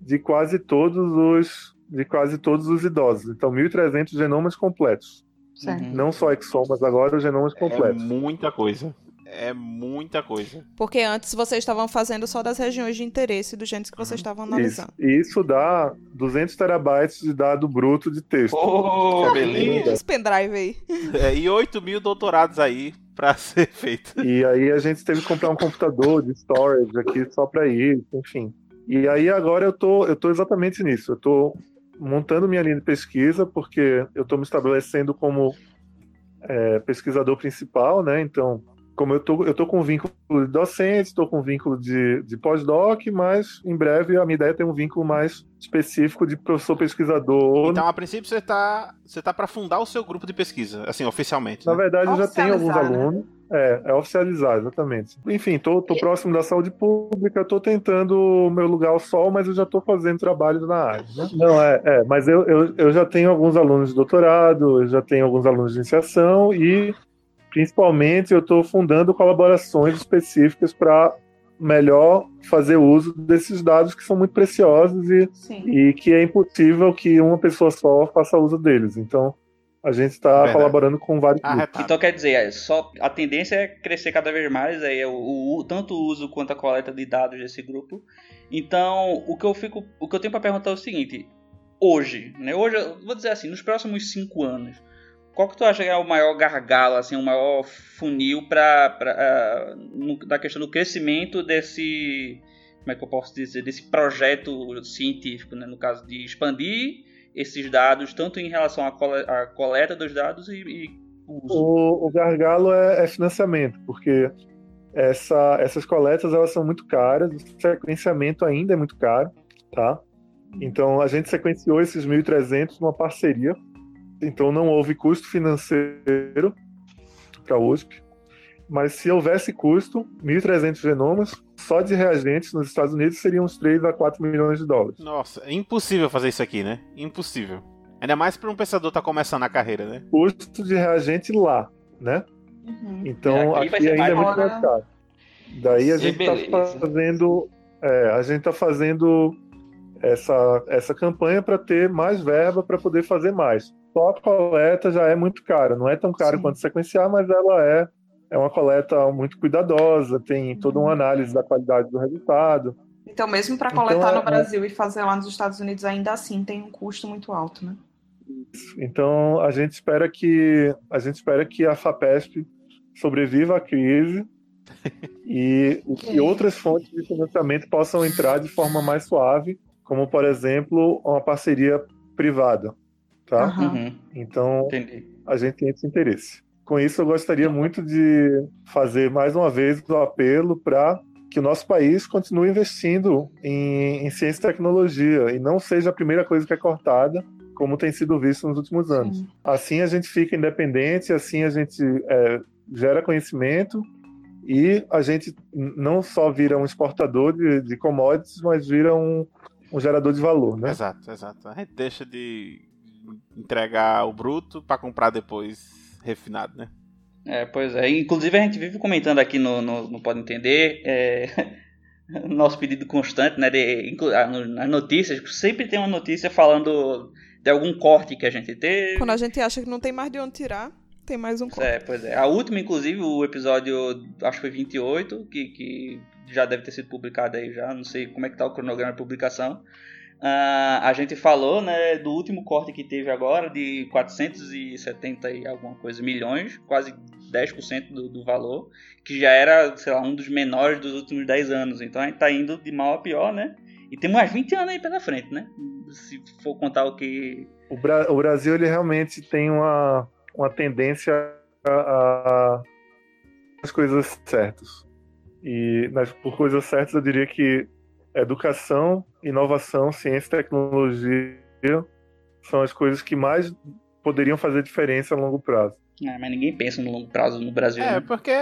de quase todos os de quase todos os idosos. Então, 1.300 genomas completos.
Uhum.
Não só exomas agora, os genomas
é
completos.
muita coisa. É muita coisa.
Porque antes vocês estavam fazendo só das regiões de interesse dos genes que vocês estavam
Isso.
analisando.
E isso dá 200 terabytes de dado bruto de texto.
Oh, beleza.
Esse pendrive aí.
É, e 8 mil doutorados aí pra ser feito.
E aí a gente teve que comprar um computador de storage aqui só para isso, enfim. E aí agora eu tô, eu tô exatamente nisso. Eu tô montando minha linha de pesquisa porque eu tô me estabelecendo como é, pesquisador principal, né? Então, como eu tô, eu tô com vínculo de docente, estou com vínculo de, de pós-doc, mas em breve a minha ideia é ter um vínculo mais específico de professor pesquisador.
Então, a princípio, você tá, você tá para fundar o seu grupo de pesquisa, assim, oficialmente.
Na
né?
verdade, eu já tenho alguns
né?
alunos. É, é oficializar, exatamente. Enfim, tô, tô próximo da saúde pública, tô tentando o meu lugar ao sol, mas eu já tô fazendo trabalho na área. né? Não, é, é mas eu, eu, eu já tenho alguns alunos de doutorado, eu já tenho alguns alunos de iniciação e, principalmente, eu tô fundando colaborações específicas para melhor fazer uso desses dados que são muito preciosos e,
Sim.
e que é impossível que uma pessoa só faça uso deles. Então, a gente está colaborando com vários grupos.
Arretado.
Então quer dizer, é só a tendência é crescer cada vez mais aí é o, o- tanto o uso quanto a coleta de dados desse grupo. Então o que eu fico, o que eu tenho para perguntar é o seguinte: hoje, né? Hoje, vou dizer assim, nos próximos cinco anos, qual que tu acha que é o maior gargalo, assim, o maior funil para da questão do crescimento desse, como é que eu posso dizer, desse projeto científico, né? No caso de expandir esses dados, tanto em relação à à coleta dos dados e, e uso.
O, o gargalo é, é financiamento, porque essa- essas coletas elas são muito caras, o sequenciamento ainda é muito caro, tá? Então a gente sequenciou esses 1.300 numa parceria. Então não houve custo financeiro para a USP. Mas se houvesse custo, 1.300 genomas, só de reagentes nos Estados Unidos seriam uns 3 a 4 milhões de dólares.
Nossa, é impossível fazer isso aqui, né? Impossível. Ainda mais para um pensador estar tá começando a carreira, né?
Custo de reagente lá, né?
Uhum.
Então
Aqui
aqui, ainda é muito mais caro. Daí a gente está fazendo, é, a gente tá fazendo essa, essa campanha para ter mais verba para poder fazer mais. Só a coleta já é muito cara, não é tão caro
Sim.
quanto sequenciar, mas ela é é uma coleta muito cuidadosa, tem toda uma análise da qualidade do resultado.
Então, mesmo para
Então,
coletar
é-
no Brasil e fazer lá nos Estados Unidos, ainda assim tem um custo muito alto, né?
Então a gente espera que a gente espera que a Fapesp sobreviva à crise e que outras fontes de financiamento possam entrar de forma mais suave, como por exemplo uma parceria privada, tá?
Uhum,
Então
entendi.
a gente tem esse interesse. Com isso eu gostaria muito de fazer mais uma vez o apelo para que o nosso país continue investindo em, em ciência e tecnologia e não seja a primeira coisa que é cortada, como tem sido visto nos últimos anos.
Sim.
Assim a gente fica independente, assim a gente é, gera conhecimento e a gente não só vira um exportador de, de commodities, mas vira um, um gerador de valor, né?
Exato, exato. A gente deixa de entregar o bruto para comprar depois refinado, né?
É, pois é. Inclusive a gente vive comentando aqui no, no, no Pode Entender, é, nosso pedido constante, né, de, nas notícias, sempre tem uma notícia falando de algum corte que a gente teve.
Quando a gente acha que não tem mais de onde tirar, tem mais um corte.
É, pois é. A última, inclusive, o episódio, acho que foi 28, que, que já deve ter sido publicado aí já, não sei como é que tá o cronograma de publicação. Ah, a gente falou, né, do último corte que teve agora, de 470 e alguma coisa milhões, quase 10% do, do valor, que já era, sei lá, um dos menores dos últimos 10 anos. Então a gente tá indo de mal a pior, né? E tem mais 20 anos aí pela frente, né? Se for contar o que
O, Bra- o Brasil ele realmente tem uma, uma tendência a, a as coisas certas. E nas, por coisas certas eu diria que educação, inovação, ciência e tecnologia são as coisas que mais poderiam fazer diferença a longo prazo.
É, mas ninguém pensa no longo prazo no Brasil.
É,
né?
porque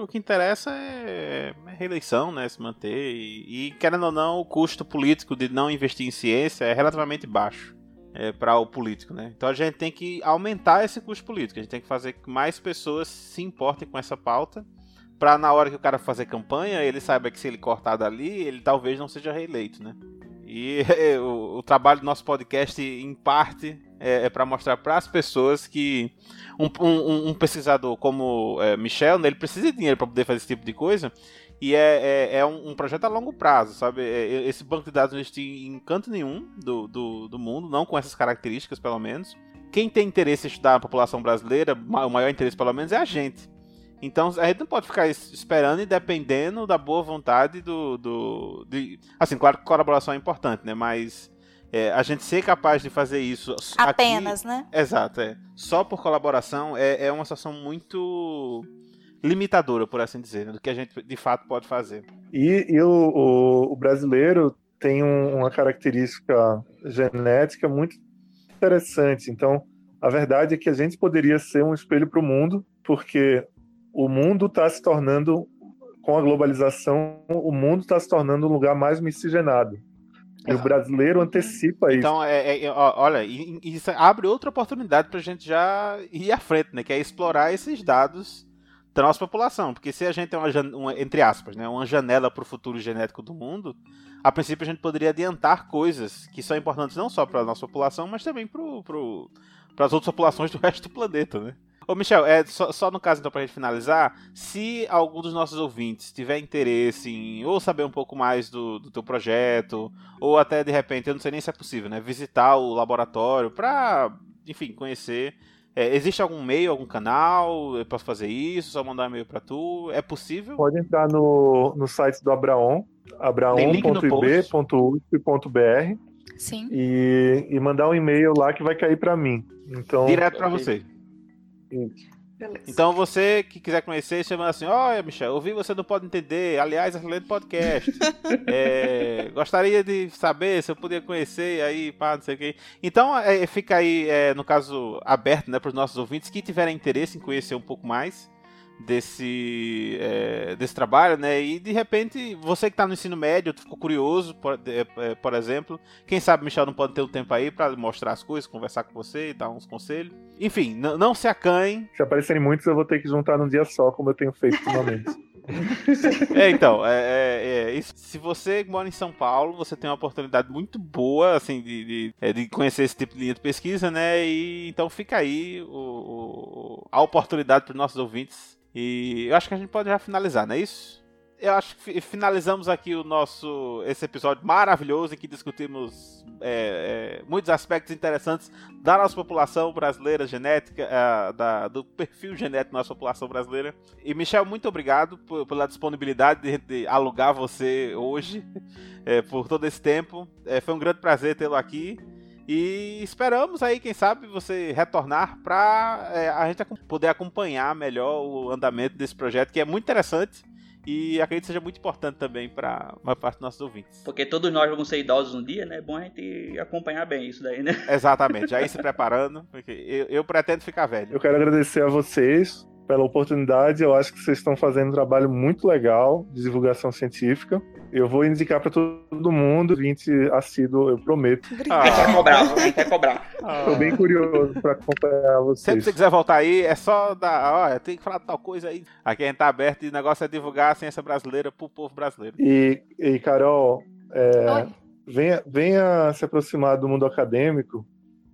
o que interessa é é reeleição, né? Se manter. E, e, querendo ou não, o custo político de não investir em ciência é relativamente baixo é, para o político, né? Então a gente tem que aumentar esse custo político. A gente tem que fazer que mais pessoas se importem com essa pauta. Pra na hora que o cara fazer campanha, ele saiba que se ele cortar dali, ele talvez não seja reeleito, né? E o, o trabalho do nosso podcast, em parte, é, é para mostrar para as pessoas que um, um- um pesquisador como é, Michel, né, ele precisa de dinheiro para poder fazer esse tipo de coisa. E é, é, é um, um projeto a longo prazo, sabe? É- esse banco de dados não existe em canto nenhum do, do, do mundo, não com essas características, pelo menos. Quem tem interesse em estudar a população brasileira, o maior interesse, pelo menos, é a gente. Então a gente não pode ficar es- esperando e dependendo da boa vontade do. do de- assim, claro que colaboração é importante, né? Mas é, a gente ser capaz de fazer isso s- aqui-
Apenas, né?
Exato, é. Só por colaboração é, é uma situação muito limitadora, por assim dizer, né, do que a gente de fato pode fazer.
E, e o, o- o brasileiro tem um- uma característica genética muito interessante. Então, a verdade é que a gente poderia ser um espelho para o mundo, porque o mundo está se tornando, com a globalização, o mundo está se tornando um lugar mais miscigenado. E o brasileiro antecipa isso.
Então, é, é- é- olha, isso abre outra oportunidade para a gente já ir à frente, né? Que é explorar esses dados da nossa população. Porque se a gente tem uma, uma- entre aspas, né, uma janela para o futuro genético do mundo, a princípio a gente poderia adiantar coisas que são importantes não só para a nossa população, mas também para as outras populações do resto do planeta, né? Ô Michel, é, só, só no caso então pra gente finalizar, se algum dos nossos ouvintes tiver interesse em ou saber um pouco mais do, do teu projeto, ou até de repente, eu não sei nem se é possível, né? Visitar o laboratório pra, enfim, conhecer. É, existe algum meio, algum canal? Eu posso fazer isso? Só mandar um e-mail pra tu? É possível?
Pode entrar no, no site do Abraon, abraon.ib.usp.br
Sim.
e, e mandar um e-mail lá que vai cair para mim. Então,
Direto pra
ok.
Beleza.
Então você que quiser conhecer, chama assim, olha, Michel, ouvi você não pode entender, aliás, excelente podcast. É, gostaria de saber se eu podia conhecer aí, pá, não sei o quê. Então é, fica aí, é, no caso, aberto né, para os nossos ouvintes que tiverem interesse em conhecer um pouco mais desse, é, desse trabalho, né? E de repente, você que está no ensino médio, ficou curioso, por, é, por exemplo, quem sabe Michel não pode ter um tempo aí para mostrar as coisas, conversar com você e dar uns conselhos. Enfim, não se acanhem.
Se aparecerem muitos, eu vou ter que juntar num dia só, como eu tenho feito ultimamente.
é, então, é, é, é, isso. se você mora em São Paulo, você tem uma oportunidade muito boa, assim, de, de, é, de conhecer esse tipo de linha de pesquisa, né? E então fica aí o, o, a oportunidade para os nossos ouvintes e eu acho que a gente pode já finalizar, não é isso? Eu acho que finalizamos aqui o nosso esse episódio maravilhoso em que discutimos é, é, muitos aspectos interessantes da nossa população brasileira genética, é, da, do perfil genético da nossa população brasileira. E Michel, muito obrigado por, pela disponibilidade de, de alugar você hoje é, por todo esse tempo. É, foi um grande prazer tê-lo aqui. E esperamos aí, quem sabe, você retornar para é, a gente poder acompanhar melhor o andamento desse projeto, que é muito interessante e acredito que seja muito importante também para uma parte dos nossos ouvintes.
Porque todos nós vamos ser idosos um dia, né? É bom a gente acompanhar bem isso daí, né?
Exatamente, já ir se preparando, porque eu, eu pretendo ficar velho.
Eu quero agradecer a vocês pela oportunidade. Eu acho que vocês estão fazendo um trabalho muito legal de divulgação científica. Eu vou indicar para todo mundo, 20 assíduo, eu prometo.
Ah, quer cobrar, quer cobrar.
Estou bem curioso para acompanhar vocês.
Sempre que você quiser voltar aí, é só dar, olha, tem que falar tal coisa aí. Aqui a gente tá aberto e o negócio é divulgar a ciência brasileira pro povo brasileiro.
E, e Carol, é, venha, venha se aproximar do mundo acadêmico,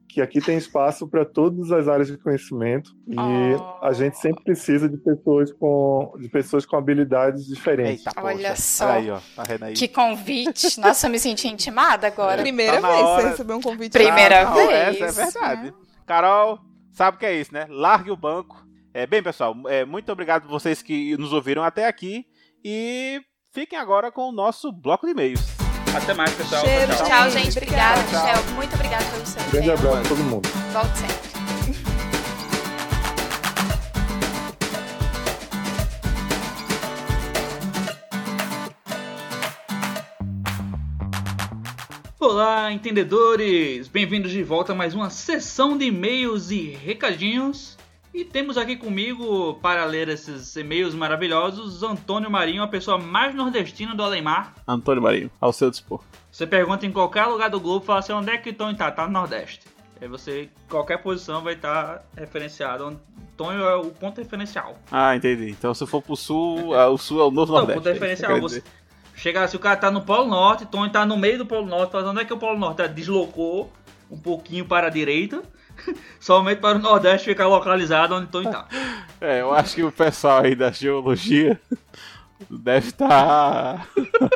que aqui tem espaço para todas as áreas de conhecimento e oh. a gente sempre precisa de pessoas com de pessoas com habilidades diferentes.
Eita, Olha só, aí, ó, tá aí. que convite! Nossa, eu me senti intimada agora.
É, Primeira tá vez hora... você recebeu um convite.
Primeira tá vez.
Essa é verdade. Carol, sabe o que é isso, né? Largue o banco. É, bem, pessoal, é, muito obrigado vocês que nos ouviram até aqui e fiquem agora com o nosso bloco de e-mails.
Até mais, pessoal.
Cheiro, tchau, tchau, gente. Obrigada, Michel. Muito obrigada pelo seu tempo.
Grande abraço a todo mundo.
Volte sempre.
Olá, entendedores! Bem-vindos de volta a mais uma sessão de e-mails e recadinhos. E temos aqui comigo, para ler esses e-mails maravilhosos, Antônio Marinho, a pessoa mais nordestina do Alemar.
Antônio Marinho, ao seu dispor.
Você pergunta em qualquer lugar do globo, fala assim, onde é que Tony tá? Tá no Nordeste. Aí você, qualquer posição vai estar referenciado. Antônio é o ponto referencial.
Ah, entendi. Então se for pro sul, o sul é o novo Não, Nordeste.
o ponto referencial. Você, chega, se o cara tá no Polo Norte, Tony tá no meio do Polo Norte, fala, onde é que o Polo Norte? deslocou um pouquinho para a direita somente para o Nordeste ficar localizado onde Tony tá.
É, eu acho que o pessoal aí da geologia deve estar tá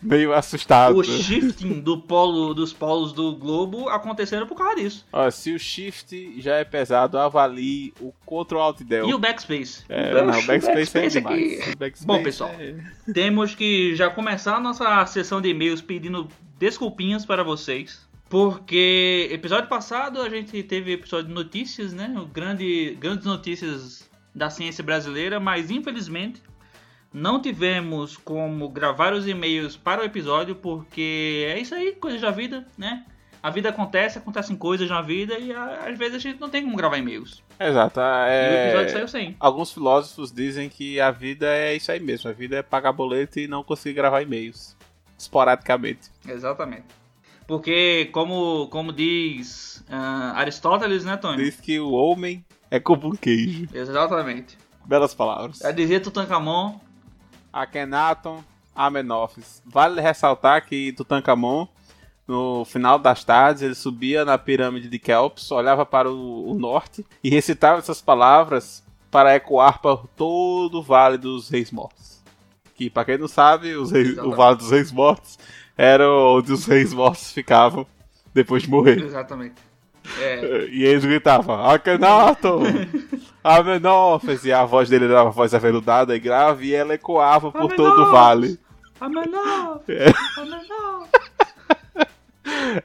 meio assustado.
O shifting do polo, dos polos do globo acontecendo por causa disso.
Ó, se o shift já é pesado, avalie o Ctrl Alt Del.
E o backspace.
É, não, o backspace, é demais.
Backspace Bom, pessoal, é... temos que já começar a nossa sessão de e-mails pedindo desculpinhas para vocês. Porque episódio passado a gente teve episódio de notícias, né? Grande, grandes notícias da ciência brasileira, mas infelizmente não tivemos como gravar os e-mails para o episódio, porque é isso aí, coisas da vida, né? A vida acontece, acontecem coisas na vida e às vezes a gente não tem como gravar e-mails.
Exato. É...
E o episódio saiu sem.
Alguns filósofos dizem que a vida é isso aí mesmo. A vida é pagar boleto e não conseguir gravar e-mails. Esporadicamente.
Exatamente. Porque, como, como diz uh, Aristóteles, né, Tony?
Diz que o homem é como um queijo.
Exatamente.
Belas palavras.
É dizer Tutankhamon.
Akhenaton, Amenófis. Vale ressaltar que Tutankhamon, no final das tardes, ele subia na pirâmide de Kelps, olhava para o, o norte e recitava essas palavras para ecoar por todo o Vale dos Reis Mortos. Que, para quem não sabe, reis, o Vale dos Reis Mortos era onde os reis mortos ficavam depois de morrer.
Exatamente. É.
E eles gritavam, Akhenaton! Amenófis! E a voz dele era uma voz aveludada e grave e ela ecoava por todo o vale.
Amenófis! É. Amenófis!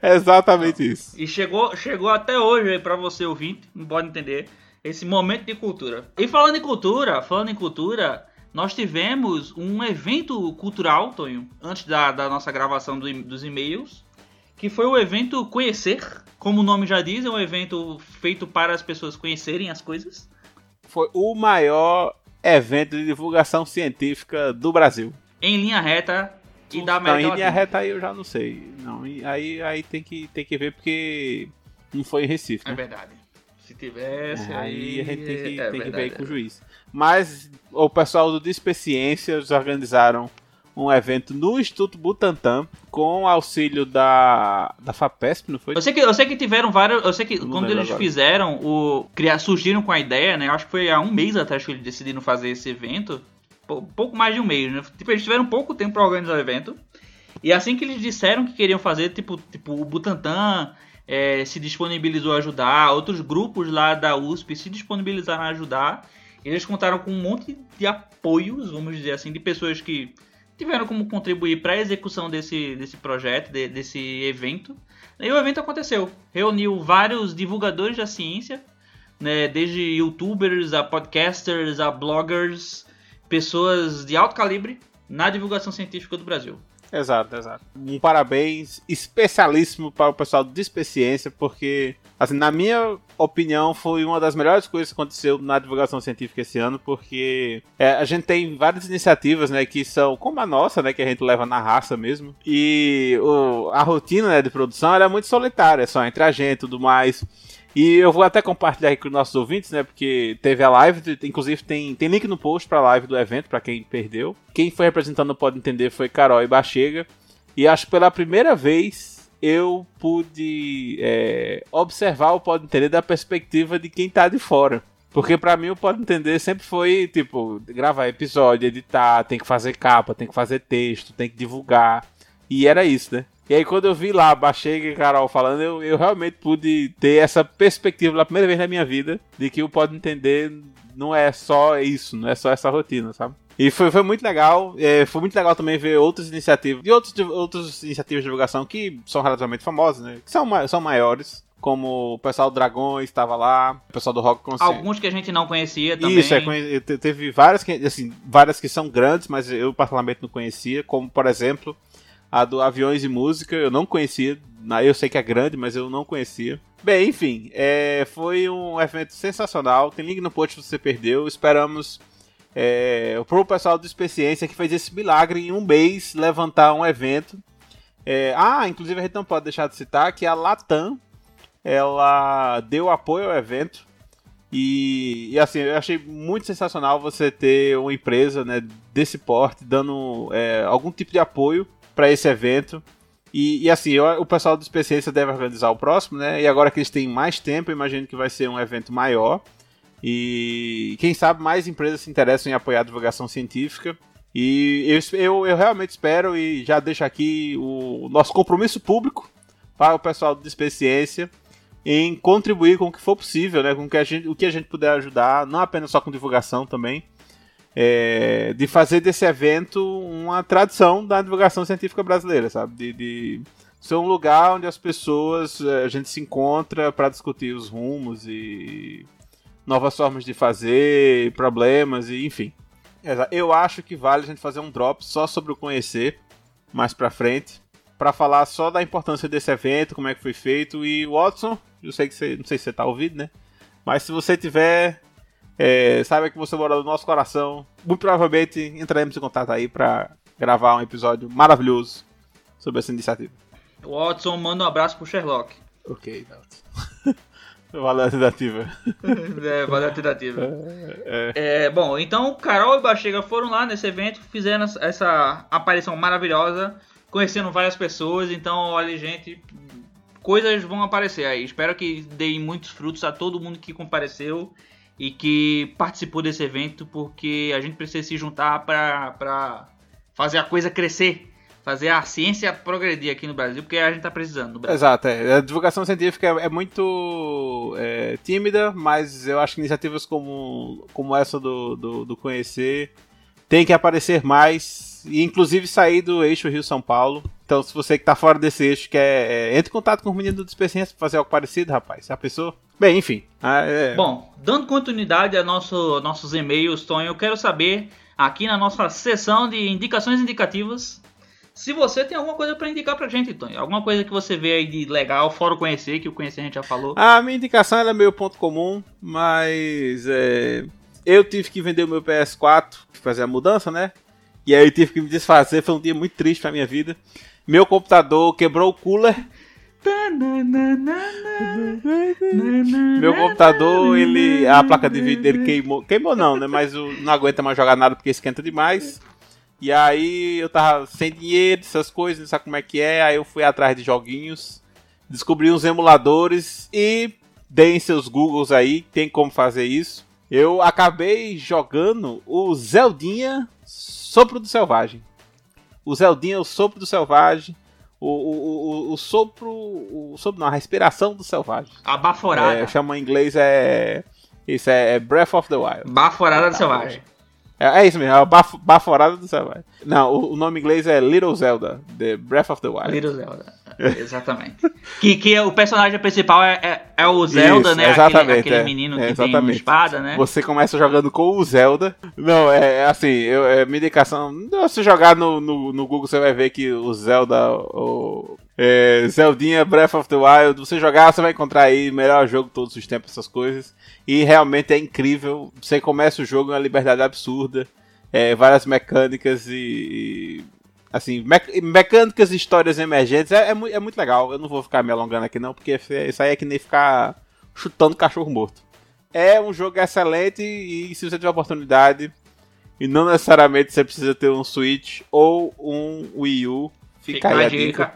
Exatamente isso.
E chegou, chegou até hoje para você ouvinte, não pode entender. esse momento de cultura. E falando em cultura, falando em cultura, nós tivemos um evento cultural, Tonho, antes da, da nossa gravação do, dos e-mails, que foi o evento Conhecer. Como o nome já diz, é um evento feito para as pessoas conhecerem as coisas.
Foi o maior evento de divulgação científica do Brasil.
Em linha reta e da
Não,
América
em linha reta aí eu já não sei. Não, aí, aí tem, que, tem que ver porque não foi em Recife,
É
né?
verdade. Se tivesse,
É, aí a gente tem que,
é
tem que ver
verdade.
aí com o juiz. Mas o pessoal do Despeciência eles organizaram um evento no Instituto Butantan com auxílio da, da FAPESP, não foi?
Eu sei que, eu sei que tiveram vários. Eu sei que
Não
quando eles
agora.
fizeram, o, criar, surgiram com a ideia, né? eu Acho que foi há um mês atrás que eles decidiram fazer esse evento. pou- pouco mais de um mês, né? Tipo, eles tiveram pouco tempo pra organizar o evento. E assim que eles disseram que queriam fazer, tipo, tipo o Butantan é, se disponibilizou a ajudar, outros grupos lá da USP se disponibilizaram a ajudar. Eles contaram com um monte de apoios, vamos dizer assim, de pessoas que tiveram como contribuir para a execução desse, desse projeto, de- desse evento. E o evento aconteceu. Reuniu vários divulgadores da ciência, né, desde youtubers a podcasters a bloggers, pessoas de alto calibre na divulgação científica do Brasil.
Exato, exato. Um parabéns especialíssimo para o pessoal do Despeciência, porque, assim, na minha opinião, foi uma das melhores coisas que aconteceu na divulgação científica esse ano, porque é, a gente tem várias iniciativas, né, que são como a nossa, né, que a gente leva na raça mesmo, e o- a rotina, né, de produção, é muito solitária, só entre a gente e tudo mais. E eu vou até compartilhar aqui com os nossos ouvintes, né? Porque teve a live, inclusive tem, tem link no post pra live do evento, pra quem perdeu. Quem foi representando Pode Entender foi Carol e Bachega. E acho que pela primeira vez eu pude é, observar o Pode Entender da perspectiva de quem tá de fora. Porque pra mim o Pode Entender sempre foi, tipo, gravar episódio, editar, tem que fazer capa, tem que fazer texto, tem que divulgar. E era isso, né? E aí quando eu vi lá, Bachega e Carol falando, eu, eu realmente pude ter essa perspectiva pela primeira vez na minha vida de que o Pode Entender não é só isso, não é só essa rotina, sabe? E foi, foi muito legal, é, foi muito legal também ver outras iniciativas, e outros, outras iniciativas de divulgação que são relativamente famosas, né? Que são, são maiores, como o pessoal do Dragões estava lá, o pessoal do Rock Consciente.
Alguns que a gente não conhecia também.
Isso, é, teve várias que, assim, várias que são grandes, mas eu particularmente não conhecia, como por exemplo a do Aviões e Música, eu não conhecia, eu sei que é grande, mas eu não conhecia. Bem, enfim, é, foi um evento sensacional, tem link no post se você perdeu, esperamos é, pro pessoal do Experiência que fez esse milagre em um mês levantar um evento. É, ah, inclusive a gente não pode deixar de citar que a Latam ela deu apoio ao evento. E, e, assim, eu achei muito sensacional você ter uma empresa né, desse porte dando é, algum tipo de apoio para esse evento. E, e, assim, eu- o pessoal do Especialista deve organizar o próximo, né? E agora que eles têm mais tempo, imagino que vai ser um evento maior. E quem sabe mais empresas se interessam em apoiar a divulgação científica. E eu, eu, eu realmente espero e já deixo aqui o nosso compromisso público para o pessoal do Despeciência em contribuir com o que for possível, né, com o que a gente, o que a gente puder ajudar, não apenas só com divulgação também, é, de fazer desse evento uma tradição da divulgação científica brasileira, sabe? De, de ser um lugar onde as pessoas, eh, a gente se encontra para discutir os rumos e novas formas de fazer, problemas e enfim. Eu acho que vale a gente fazer um drop só sobre o conhecer mais pra frente, para falar só da importância desse evento, como é que foi feito e Watson, eu sei que você, não sei se você tá ouvindo, né? Mas se você tiver, é, saiba que você mora no nosso coração, muito provavelmente entraremos em contato aí para gravar um episódio maravilhoso sobre essa iniciativa.
O Watson manda um abraço pro Sherlock.
Ok, Dalton. Valeu a tentativa.
é, valeu a tentativa.
É,
É, bom, então Carol e Bachega foram lá nesse evento, fizeram essa- essa aparição maravilhosa, conhecendo várias pessoas. Então, olha, gente, coisas vão aparecer aí. Espero que deem muitos frutos a todo mundo que compareceu e que participou desse evento, porque a gente precisa se juntar para fazer a coisa crescer, fazer a ciência progredir aqui no Brasil, porque a gente tá precisando no.
Exato, é. a divulgação científica é, é muito é, tímida, mas eu acho que iniciativas como, como essa do, do, do Conhecer tem que aparecer mais E inclusive sair do eixo Rio-São Paulo. Então, se você que tá fora desse eixo quer. É, entre em contato com os meninos do Dispersença pra fazer algo parecido, rapaz. Já pensou? Bem, enfim. Ah, é...
Bom, dando continuidade a nosso, nossos e-mails, Tonho, eu quero saber, aqui na nossa sessão de indicações indicativas, se você tem alguma coisa pra indicar pra gente, Tonho. Alguma coisa que você vê aí de legal, fora o conhecer, que o conhecer a gente já falou.
A minha indicação era meio ponto comum, mas é, eu tive que vender o meu PS4, fazer a mudança, né? E aí eu tive que me desfazer, foi um dia muito triste pra minha vida. Meu computador quebrou o cooler. Meu computador, ele. A placa de vídeo dele queimou. Queimou não, né? Mas o- não aguenta mais jogar nada porque esquenta demais. E aí eu tava sem dinheiro, essas coisas, não sabe como é que é. Aí eu fui atrás de joguinhos, descobri uns emuladores e deem seus Googles aí, tem como fazer isso. Eu acabei jogando o Zeldinha Sopro do Selvagem. O Zeldinha, o Sopro do Selvagem. O, o, o, o sopro. O sopro não, a respiração do selvagem.
A baforada.
É, chama em inglês é. Isso é, é Breath of the Wild.
Baforada do selvagem.
É, é isso mesmo, é a baf, baforada do selvagem. Não, o, o nome inglês é Little Zelda, The Breath of the Wild.
Little Zelda. Exatamente. que, que é o personagem principal é, é, é o Zelda,
Isso,
né?
exatamente,
aquele aquele
é.
menino
É,
que tem uma
exatamente.
espada, né?
Você começa jogando com o Zelda. Não, é, é assim, eu, é minha indicação. Se jogar no, no, no Google, você vai ver que o Zelda. O, é, Zeldinha Breath of the Wild. Você jogar, você vai encontrar aí melhor jogo de todos os tempos, essas coisas. E realmente é incrível. Você começa o jogo em uma liberdade absurda. É, várias mecânicas e. assim, mec- mecânicas e histórias emergentes. É, é, é muito legal. Eu não vou ficar me alongando aqui, não, porque isso aí é que nem ficar chutando cachorro morto. É um jogo excelente e, se você tiver oportunidade, e não necessariamente você precisa ter um Switch ou um Wii U, fica, aí a dica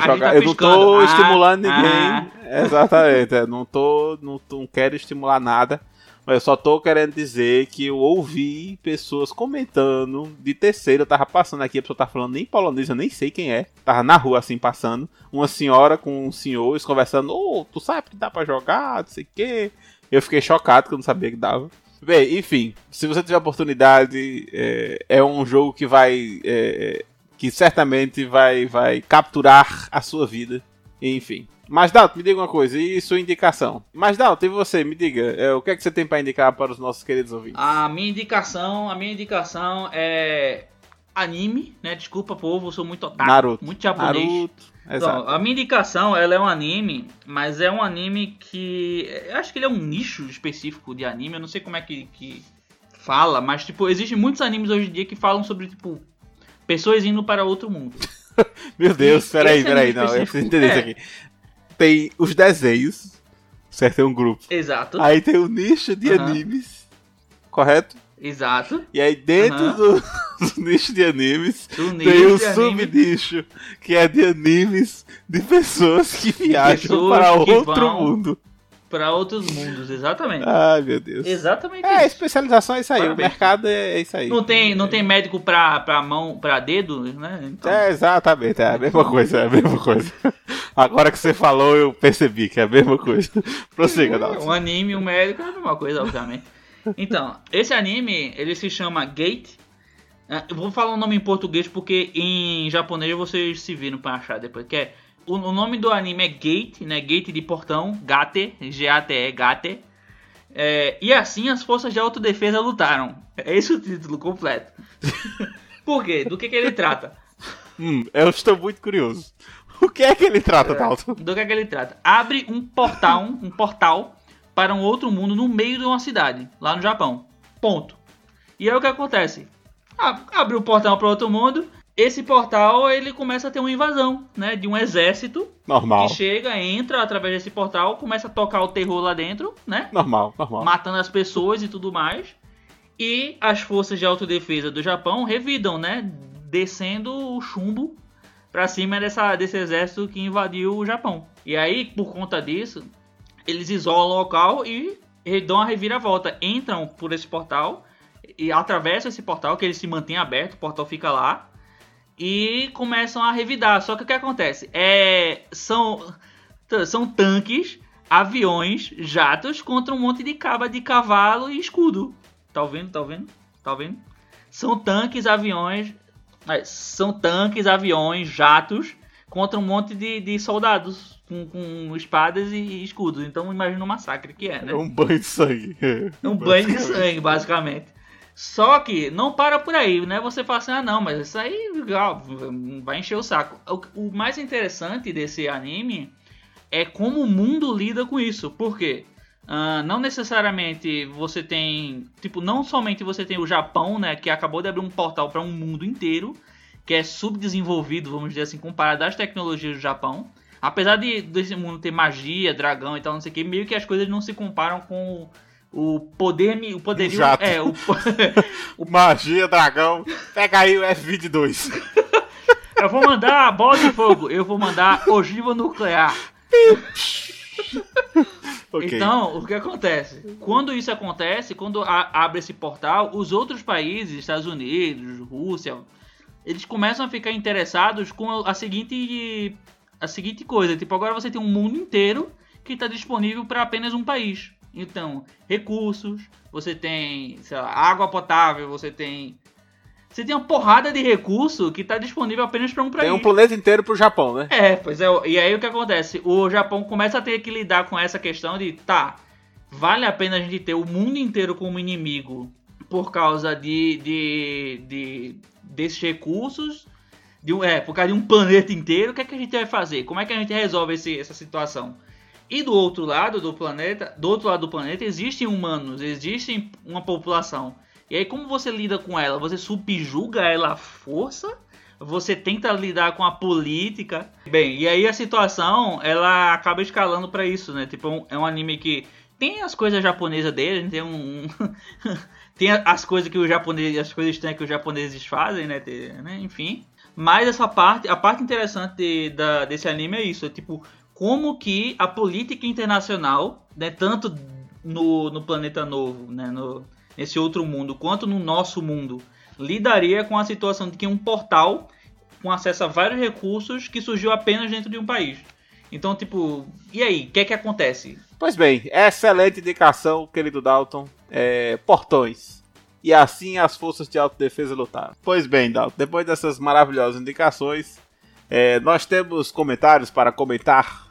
jogar.
tá
Eu não tô.
Ah,
estimulando
ah.
ninguém. Exatamente, é, não tô, não, tô- não quero estimular nada. Mas eu só tô querendo dizer que eu ouvi pessoas comentando de terceiro. Eu tava passando aqui, a pessoa tá falando nem polonês, eu nem sei quem é. Tava na rua assim passando. Uma senhora com um senhor eles conversando: Ô, tu sabe que dá pra jogar? Não sei o quê. Eu fiquei chocado que eu não sabia que dava. Bem, enfim, se você tiver oportunidade, é, é um jogo que vai. é, que certamente vai, vai capturar a sua vida. Enfim. Mas Dalton, me diga uma coisa, e sua indicação? Mas Dalton, e você, me diga, é, o que é que você tem pra indicar para os nossos queridos ouvintes?
A minha indicação, a minha indicação é anime, né? Desculpa, povo, eu sou muito otaku,
Naruto.
muito japonês.
Naruto,
Então,
exato.
a minha indicação, ela é um anime, mas é um anime que eu acho que ele é um nicho específico de anime, eu não sei como é que, que fala, mas tipo, existem muitos animes hoje em dia que falam sobre tipo pessoas indo para outro mundo.
Meu Deus, peraí,
anime
peraí, não, eu preciso entender isso
é.
aqui. Tem os desenhos, certo? Tem um grupo.
Exato.
Aí tem o nicho de animes, correto?
Exato.
E aí dentro do, do nicho de animes
Do
tem
nicho
um subnicho que é de animes de pessoas que viajam
pessoas
para
que
outro
vão-
mundo.
Para outros mundos, exatamente.
Ai, meu Deus.
Exatamente
É,
isso.
especialização é isso aí, o
Parabéns.
mercado é isso aí.
Não tem, não tem médico pra, pra mão, pra dedo, né? Então,
É, exatamente, é a mesma coisa, é a mesma coisa. Agora que você falou, eu percebi que é a mesma coisa. Prossiga, Dalton.
um anime um médico é a mesma coisa, obviamente. Então, esse anime, ele se chama Gate. É, Eu vou falar o nome em português porque em japonês vocês se viram pra achar depois. Que é, o, o nome do anime é Gate, né? Gate de portão, Gate, G-A-T-E, Gate. É, e assim as forças de autodefesa lutaram. É esse o título completo. Por quê? Do que, que ele trata?
Hum, eu estou muito curioso. O que é que ele trata, Dalton?
Do que é que ele trata? Abre um portal, um portal para um outro mundo no meio de uma cidade, lá no Japão. Ponto. E aí o que acontece? Abre o portal para outro mundo. Esse portal ele começa a ter uma invasão, né, de um exército
Normal.
que chega, entra através desse portal, começa a tocar o terror lá dentro, né?
Normal, normal.
matando as pessoas e tudo mais. E as forças de autodefesa do Japão revidam, né? Descendo o chumbo pra cima dessa, desse exército que invadiu o Japão. E aí, por conta disso, eles isolam o local e dão a reviravolta. Entram por esse portal e atravessam esse portal, que ele se mantém aberto, o portal fica lá. E começam a revidar. Só que o que acontece? É, são, são tanques, aviões, jatos contra um monte de caba de cavalo e escudo. Tá ouvindo? Tá ouvindo? Tá ouvindo? São tanques, aviões, É, são tanques, aviões, jatos contra um monte de, de soldados com, com espadas e escudos. Então imagina o massacre que é, né?
É um banho de sangue.
É um banho de sangue, basicamente. Só que não para por aí, né? Você fala assim, ah não, mas isso aí legal, vai encher o saco. O, o mais interessante desse anime é como o mundo lida com isso. Por quê? Uh, não necessariamente você tem. Tipo, não somente você tem o Japão, né? Que acabou de abrir um portal para um mundo inteiro. Que é subdesenvolvido, vamos dizer assim, comparado às tecnologias do Japão. Apesar de desse mundo ter magia, dragão e tal, não sei o que, meio que as coisas não se comparam com o poder. O poderio.
Jato.
É, o,
Magia, dragão. Pega aí o F-22.
eu vou mandar a bola de fogo, eu vou mandar ogiva nuclear.
Ok.
Então, o que acontece? Quando isso acontece, quando a- abre esse portal, os outros países, Estados Unidos, Rússia, eles começam a ficar interessados com a seguinte, a seguinte coisa: tipo, agora você tem um mundo inteiro que está disponível para apenas um país. Então, recursos, você tem lá, água potável, você tem. Você tem uma porrada de recurso que está disponível apenas para um país.
Tem um planeta inteiro pro Japão, né?
É, pois é. E aí o que acontece? O Japão começa a ter que lidar com essa questão de, tá, vale a pena a gente ter o mundo inteiro como inimigo por causa de, de, de desses recursos, de é, por causa de um planeta inteiro, o que é que a gente vai fazer? Como é que a gente resolve esse, essa situação? E do outro lado do planeta, do outro lado do planeta existem humanos, existe uma população. E aí como você lida com ela? Você subjuga ela à força? Você tenta lidar com a política? Bem, e aí a situação ela acaba escalando pra isso, né? Tipo, é um- anime que tem as coisas japonesas dele, tem um tem as coisas que os japoneses, as coisas estranhas que os japoneses fazem, né? Tem- né? Enfim. Mas essa parte, a parte interessante da, desse anime é isso, é tipo como que a política internacional, né, tanto no, no planeta novo, né, no, nesse outro mundo, quanto no nosso mundo, lidaria com a situação de que um portal com acesso a vários recursos que surgiu apenas dentro de um país. Então, tipo, e aí, o que é que acontece?
Pois bem, excelente indicação, querido Dalton. É, portões. E assim as forças de autodefesa lutaram. Pois bem, Dalton, depois dessas maravilhosas indicações, é, nós temos comentários para comentar.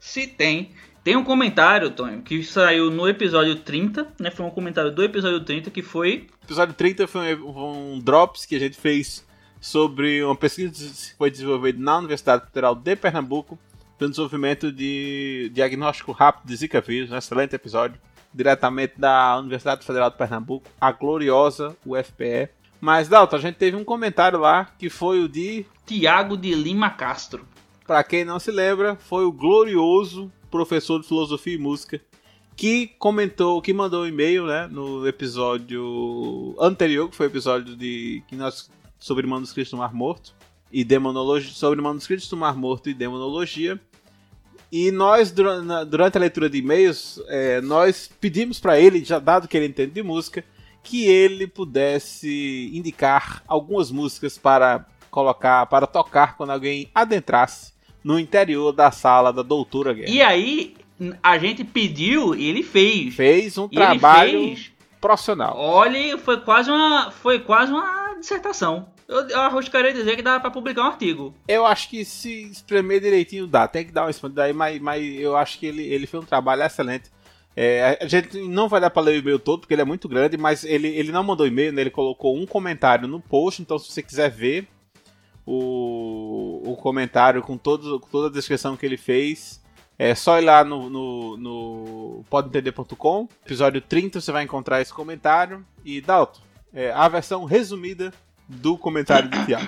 Se tem. Tem um comentário, Tonho, que saiu no episódio 30, né? Foi um comentário do episódio 30 que foi.
episódio 30 foi um, um drops que a gente fez sobre uma pesquisa que foi desenvolvida na Universidade Federal de Pernambuco pelo desenvolvimento de diagnóstico rápido de Zika vírus, um excelente episódio, diretamente da Universidade Federal de Pernambuco, a gloriosa UFPE. Mas, Dalton, a gente teve um comentário lá que foi o de,
Tiago de Lima Castro.
para quem não se lembra, foi o glorioso professor de filosofia e música que comentou, que mandou um e-mail, né, no episódio anterior, que foi o episódio de que nós sobre manuscritos do Mar Morto e demonologia, sobre manuscritos do Mar Morto e demonologia. E nós durante a leitura de e-mails, é, nós pedimos para ele, já dado que ele entende de música, que ele pudesse indicar algumas músicas para colocar, para tocar quando alguém adentrasse no interior da sala da Doutora Guerra.
E aí, a gente pediu e ele fez.
Fez um
E
trabalho
fez.
profissional.
Olha, foi quase uma, foi quase uma dissertação. Eu, eu arriscaria dizer que dá pra publicar um artigo.
Eu acho que se espremer direitinho dá, tem que dar uma expandida aí, mas, mas eu acho que ele, ele fez um trabalho excelente. É, a gente não vai dar pra ler o e-mail todo, porque ele é muito grande, mas ele, ele não mandou e-mail, né? ele colocou um comentário no post, então se você quiser ver o, o comentário com, todo, com toda a descrição que ele fez, é só ir lá no, no, no podentender.com, episódio 30, você vai encontrar esse comentário. E Dalton, é, a versão resumida do comentário do Thiago.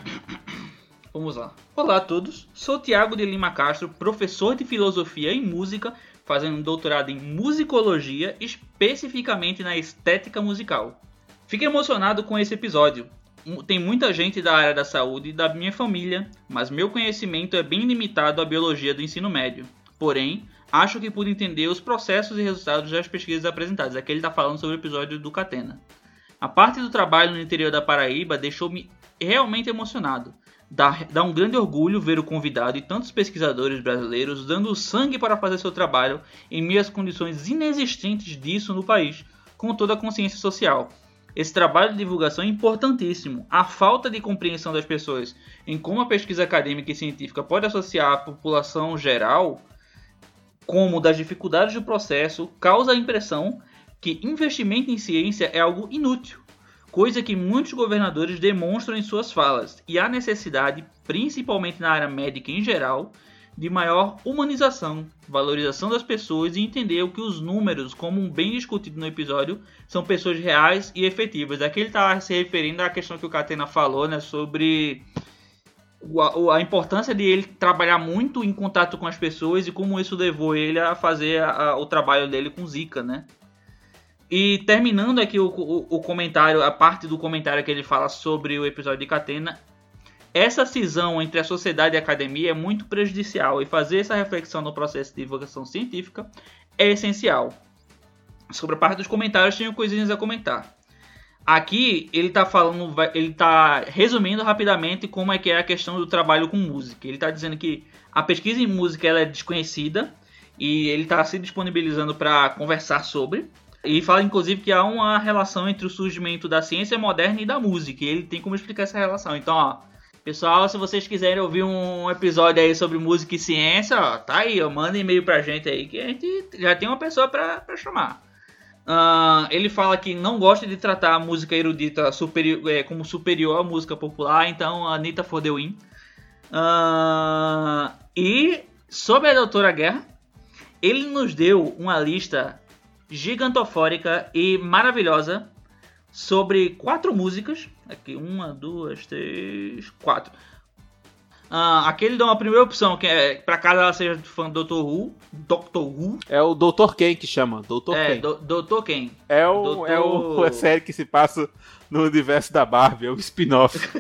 Vamos lá. Olá a todos, sou Tiago de Lima Castro, professor de filosofia e música, fazendo um doutorado em musicologia, especificamente na estética musical. Fiquei emocionado com esse episódio. Tem muita gente da área da saúde e da minha família, mas meu conhecimento é bem limitado à biologia do ensino médio. Porém, acho que pude entender os processos e resultados das pesquisas apresentadas. Aqui ele está falando sobre o episódio do Catena. A parte do trabalho no interior da Paraíba deixou-me realmente emocionado. Dá, dá um grande orgulho ver o convidado e tantos pesquisadores brasileiros dando sangue para fazer seu trabalho em meio às condições inexistentes disso no país, com toda a consciência social. esse trabalho de divulgação é importantíssimo. A falta de compreensão das pessoas em como a pesquisa acadêmica e científica pode associar a população geral, como das dificuldades do processo, causa a impressão que investimento em ciência é algo inútil, coisa que muitos governadores demonstram em suas falas, e há necessidade, principalmente na área médica em geral, de maior humanização, valorização das pessoas e entender o que os números, como bem discutido no episódio, são pessoas reais e efetivas. Aqui ele está se referindo à questão que o Catena falou, né, sobre a, importância de ele trabalhar muito em contato com as pessoas e como isso levou ele a fazer a, o trabalho dele com Zika, né? E terminando aqui o, o, o, comentário, a parte do comentário que ele fala sobre o episódio de Catena, essa cisão entre a sociedade e a academia é muito prejudicial e fazer essa reflexão no processo de divulgação científica é essencial. Sobre a parte dos comentários, tenho coisinhas a comentar. Aqui ele está falando, ele está resumindo rapidamente como é que é a questão do trabalho com música. Ele está dizendo que a pesquisa em música ela é desconhecida e ele está se disponibilizando para conversar sobre. E fala inclusive que há uma relação entre o surgimento da ciência moderna e da música. E ele tem como explicar essa relação. Então, ó, pessoal, se vocês quiserem ouvir um episódio aí sobre música e ciência, ó, tá aí, ó, manda e-mail pra gente aí que a gente já tem uma pessoa pra, pra chamar. Uh, ele fala que não gosta de tratar a música erudita superior, é, como superior à música popular, então a Anitta for the. Uh, e sobre a Doutora Guerra, ele nos deu uma lista gigantofórica e maravilhosa sobre quatro músicas. Aqui, uma, duas, três, quatro. Uh, aqui ele dá uma primeira opção, que é pra caso ela seja fã do Dr. Who. Dr. Who.
É o Dr. Ken que chama. Dr.
É,
Ken.
do, Dr. Ken.
É, o, é o, a série que se passa no universo da Barbie, é o spin-off.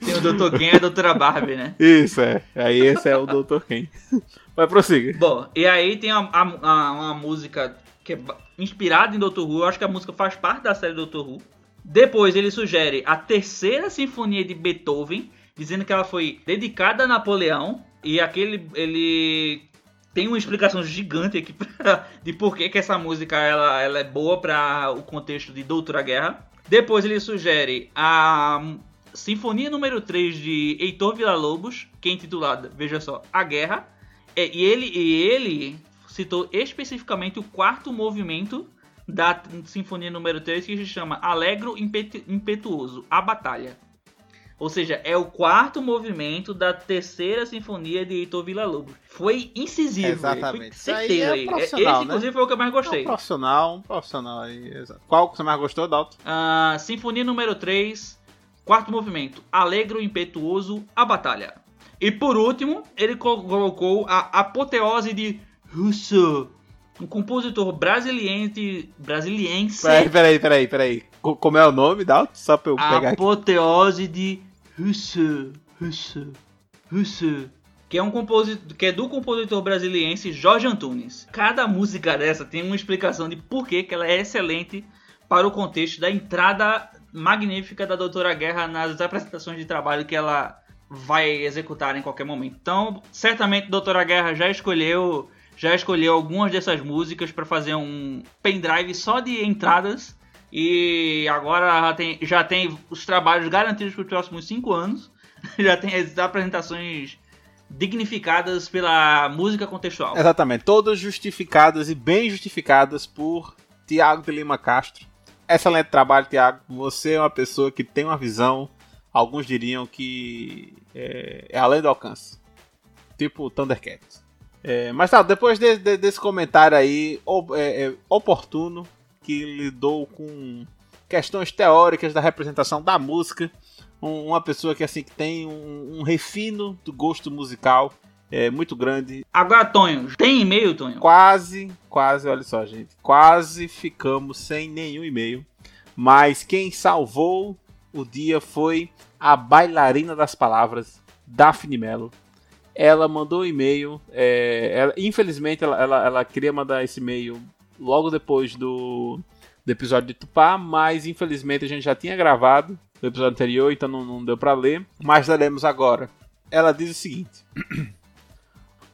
Tem o Dr. Ken e a Doutora Barbie, né?
Isso, é. Aí esse é o Dr. Ken. Mas prossiga.
Bom, e aí tem uma, uma, uma música que é inspirada em Dr. Who. Eu acho que a música faz parte da série Dr. Who. Depois ele sugere a terceira sinfonia de Beethoven, dizendo que ela foi dedicada a Napoleão. E aquele ele tem uma explicação gigante aqui pra, de por que, que essa música ela, ela é boa para o contexto de Doutora Guerra. Depois ele sugere a Sinfonia número 3 de Heitor Villa-Lobos, que é intitulada, veja só, A Guerra. É, e, ele, e ele citou especificamente o quarto movimento da Sinfonia número 3 que se chama Alegro Impetuoso, a Batalha. Ou seja, é o quarto movimento da terceira sinfonia de Heitor Villa-Lobos. Foi incisivo.
Exatamente.
Foi certeiro aí. É Esse, inclusive,
né?
foi o que eu mais gostei. É
um profissional, um profissional aí. Exato. Qual que você mais gostou, Dalton?
Uh, sinfonia número 3, quarto movimento. Alegro, impetuoso, a batalha. E por último, ele colocou a apoteose de Rousseau, um compositor brasiliense. brasiliense
peraí, peraí, peraí, peraí. Como é o nome, Dalton? Só pra eu pegar
Apoteose aqui. de Rousseau, Rousseau, Rousseau. Que é, um compositor, que é do compositor brasiliense Jorge Antunes. Cada música dessa tem uma explicação de por que ela é excelente para o contexto da entrada magnífica da Doutora Guerra nas apresentações de trabalho que ela vai executar em qualquer momento. Então, certamente Doutora Guerra já escolheu já escolheu algumas dessas músicas para fazer um pendrive só de entradas e agora já tem, já tem os trabalhos garantidos para os próximos 5 anos. já tem as apresentações dignificadas pela música contextual.
Exatamente, todas justificadas e bem justificadas por Tiago de Lima Castro. Excelente trabalho, Tiago. Você é uma pessoa que tem uma visão, alguns diriam que é, é além do alcance. Tipo Thundercats. É, mas tá, depois de, de, desse comentário aí é, é, oportuno, que lidou com questões teóricas da representação da música, um, uma pessoa que assim que tem um, um refino do gosto musical é, muito grande.
Agora, Tonho, tem e-mail, Tonho?
Quase, quase, olha só, gente, quase ficamos sem nenhum e-mail. Mas quem salvou o dia foi a bailarina das palavras, Daphne Mello ela mandou um e-mail. É, ela, infelizmente, ela, ela, ela, queria mandar esse e-mail logo depois do, do episódio de Tupá, mas infelizmente a gente já tinha gravado o episódio anterior, então não, não deu para ler. Mas leremos agora. Ela diz o seguinte: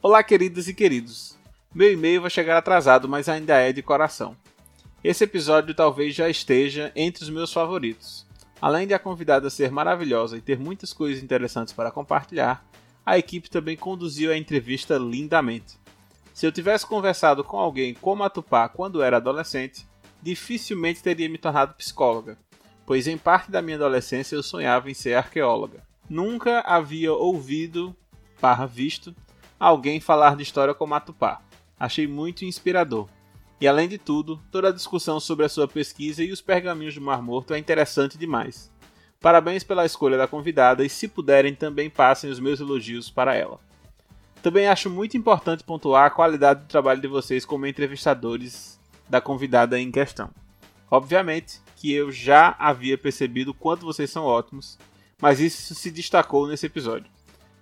Olá, queridas e queridos. Meu e-mail vai chegar atrasado, mas ainda é de coração. esse episódio talvez já esteja entre os meus favoritos. Além de a convidada ser maravilhosa e ter muitas coisas interessantes para compartilhar, a equipe também conduziu a entrevista lindamente. Se eu tivesse conversado com alguém como a Tupá quando era adolescente, dificilmente teria me tornado psicóloga, pois em parte da minha adolescência eu sonhava em ser arqueóloga. Nunca havia ouvido, barra visto, alguém falar de história como a Tupá. Achei muito inspirador. E além de tudo, toda a discussão sobre a sua pesquisa e os pergaminhos do Mar Morto é interessante demais. Parabéns pela escolha da convidada e, se puderem, também passem os meus elogios para ela. Também acho muito importante pontuar a qualidade do trabalho de vocês como entrevistadores da convidada em questão. Obviamente que eu já havia percebido quanto vocês são ótimos, mas isso se destacou nesse episódio.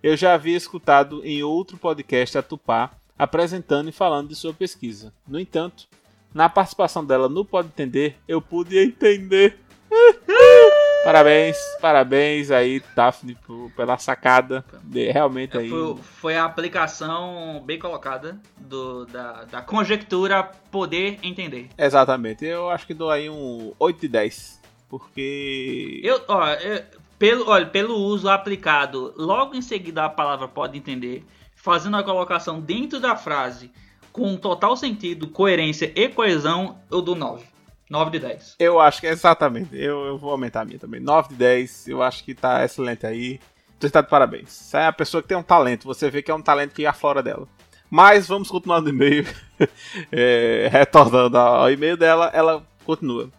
Eu já havia escutado em outro podcast a Tupá apresentando e falando de sua pesquisa. No entanto, na participação dela no Pode Entender, eu pude entender. parabéns, parabéns aí, Daphne, pela sacada. De, realmente aí.
Foi, foi, a aplicação bem colocada do, da, da conjectura poder entender.
Exatamente. Eu acho que dou aí um 8 de 10. Porque.
Eu, ó, eu, pelo, olha, pelo uso aplicado logo em seguida a palavra pode entender fazendo a colocação dentro da frase com total sentido, coerência e coesão, eu dou 9. 9 de 10.
Eu acho que é exatamente. Eu, eu vou aumentar a minha também. 9 de 10. Eu acho que tá excelente aí. Você está de parabéns. É a pessoa que tem um talento. Você vê que é um talento que aflora dela. Mas vamos continuar no e-mail. é, retornando ao e-mail dela, ela continua.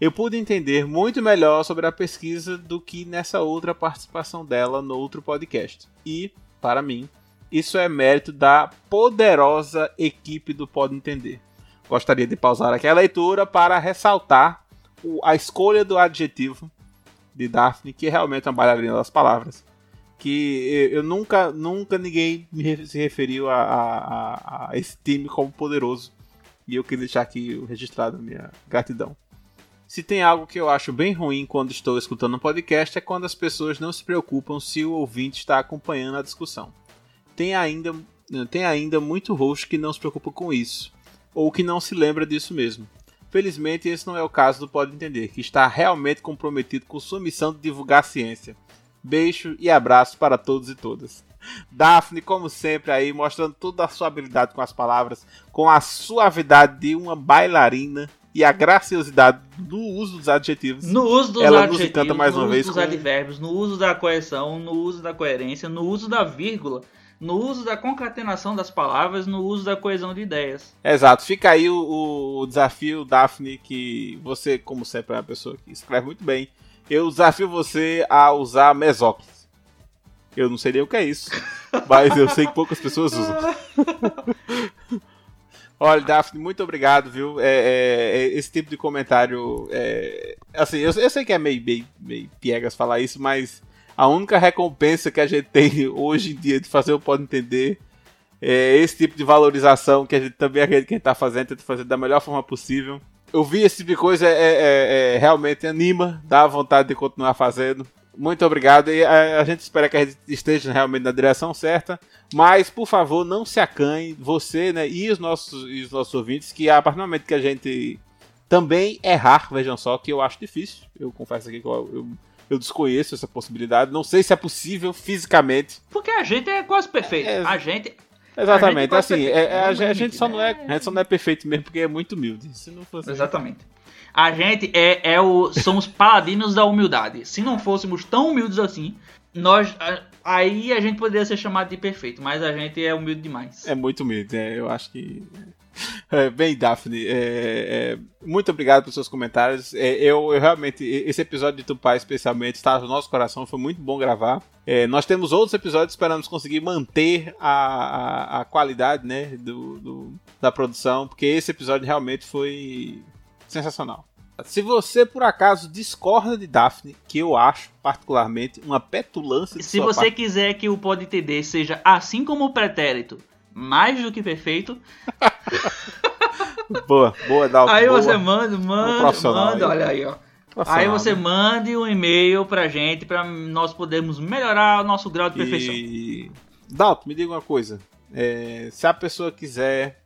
Eu pude entender muito melhor sobre a pesquisa do que nessa outra participação dela no outro podcast. E, para mim, isso é mérito da poderosa equipe do Pode Entender. Gostaria de pausar aqui a leitura para ressaltar a escolha do adjetivo de Daphne, que é realmente uma bailarina das palavras. Que eu nunca, nunca ninguém se referiu a, a, a esse time como poderoso. E eu queria deixar aqui registrado minha gratidão. Se tem algo que eu acho bem ruim quando estou escutando um podcast é quando as pessoas não se preocupam se o ouvinte está acompanhando a discussão tem ainda, tem ainda muito host que não se preocupa com isso, ou que não se lembra disso mesmo. Felizmente, esse não é o caso do Pode Entender, que está realmente comprometido com sua missão de divulgar a ciência. Beijo e abraço para todos e todas. Daphne, como sempre, aí mostrando toda a sua habilidade com as palavras, com a suavidade de uma bailarina e a graciosidade no uso dos adjetivos.
No uso dos Ela adjetivos, nos encanta mais uma no vez uso dos com... advérbios, no uso da coerção, no uso da coerência, no uso da vírgula no uso da concatenação das palavras, no uso da coesão de ideias.
Exato. Fica aí o, o desafio, Daphne, que você, como sempre, é uma pessoa que escreve muito bem. Eu desafio você a usar Mesóclise. Eu não sei nem o que é isso, mas eu sei que poucas pessoas usam. Olha, Daphne, muito obrigado, viu? É, é, é, esse tipo de comentário. É, assim, eu, eu, sei que é meio, meio, meio piegas falar isso, mas a única recompensa que a gente tem hoje em dia de fazer o Pode Entender é esse tipo de valorização que a gente também acredita que a gente está fazendo, tenta fazer da melhor forma possível. Eu vi esse tipo de coisa, é, é, é, realmente anima, dá vontade de continuar fazendo. Muito obrigado e a, a, gente espera que a gente esteja realmente na direção certa. Mas, por favor, não se acanhe, você né, e, os nossos, e os nossos ouvintes, que a partir do momento que a gente também errar, vejam só, que eu acho difícil. Eu confesso aqui que eu, eu eu desconheço essa possibilidade. Não sei se é possível fisicamente.
Porque a gente é quase perfeito. É, a gente.
Exatamente, a gente é assim, é, é, a, gente, a, gente só não é, a gente só não é perfeito mesmo porque é muito humilde. Se não fosse
Exatamente. A gente é, é o somos paladinos da humildade. Se não fôssemos tão humildes assim, nós aí a gente poderia ser chamado de perfeito, mas a gente é humilde demais.
É muito humilde, é, eu acho que é, bem, Daphne, é, é, muito obrigado pelos seus comentários. É, eu, eu, realmente, esse episódio de Tupá especialmente está no nosso coração, foi muito bom gravar. É, nós temos outros episódios, esperamos conseguir manter a, a, a qualidade né, do, do, da produção, porque esse episódio realmente foi sensacional. Se você por acaso discorda de Daphne, que eu acho particularmente uma petulância de
Se você
parte...
quiser que o Pode Entender seja assim como o pretérito, mais do que perfeito.
boa, boa, Dalton.
Aí
boa.
você manda, manda, manda, aí. olha aí, ó. Aí você mande um e-mail pra gente pra nós podermos melhorar o nosso grau de perfeição.
E... Dalton, me diga uma coisa. É, se a pessoa quiser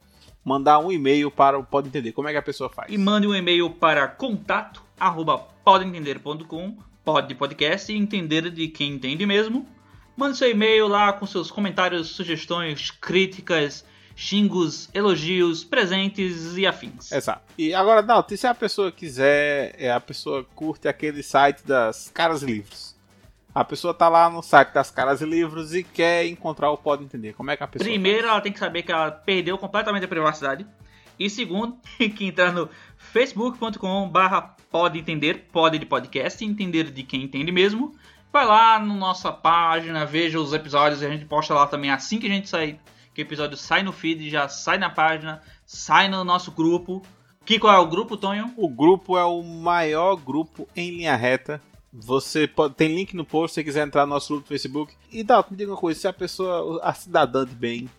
mandar um e-mail para o Pode Entender. Como é que a pessoa faz?
E mande um e-mail para contato arroba podentender.com, pode de podcast e entender de quem entende mesmo. Mande seu e-mail lá com seus comentários, sugestões, críticas, xingos, elogios, presentes e afins.
Exato. E agora, Dalton, se a pessoa quiser, é, a pessoa curte aquele site das caras e livros. A pessoa tá lá no site das caras e livros e quer encontrar o Pode Entender. Como é que a pessoa
Primeiro, ela tem que saber que ela perdeu completamente a privacidade. E segundo, tem que entrar no facebook.com barra pode entender, pode de podcast, entender de quem entende mesmo. Vai lá na nossa página, veja os episódios, a gente posta lá também assim que a gente sair, que o episódio sai no feed, já sai na página, sai no nosso grupo. Que qual é o grupo, Tonho?
O grupo é o maior grupo em linha reta. Você pode, tem link no post se você quiser entrar no nosso grupo do Facebook. E Dalton, me diga uma coisa: se a pessoa, a cidadã de bem,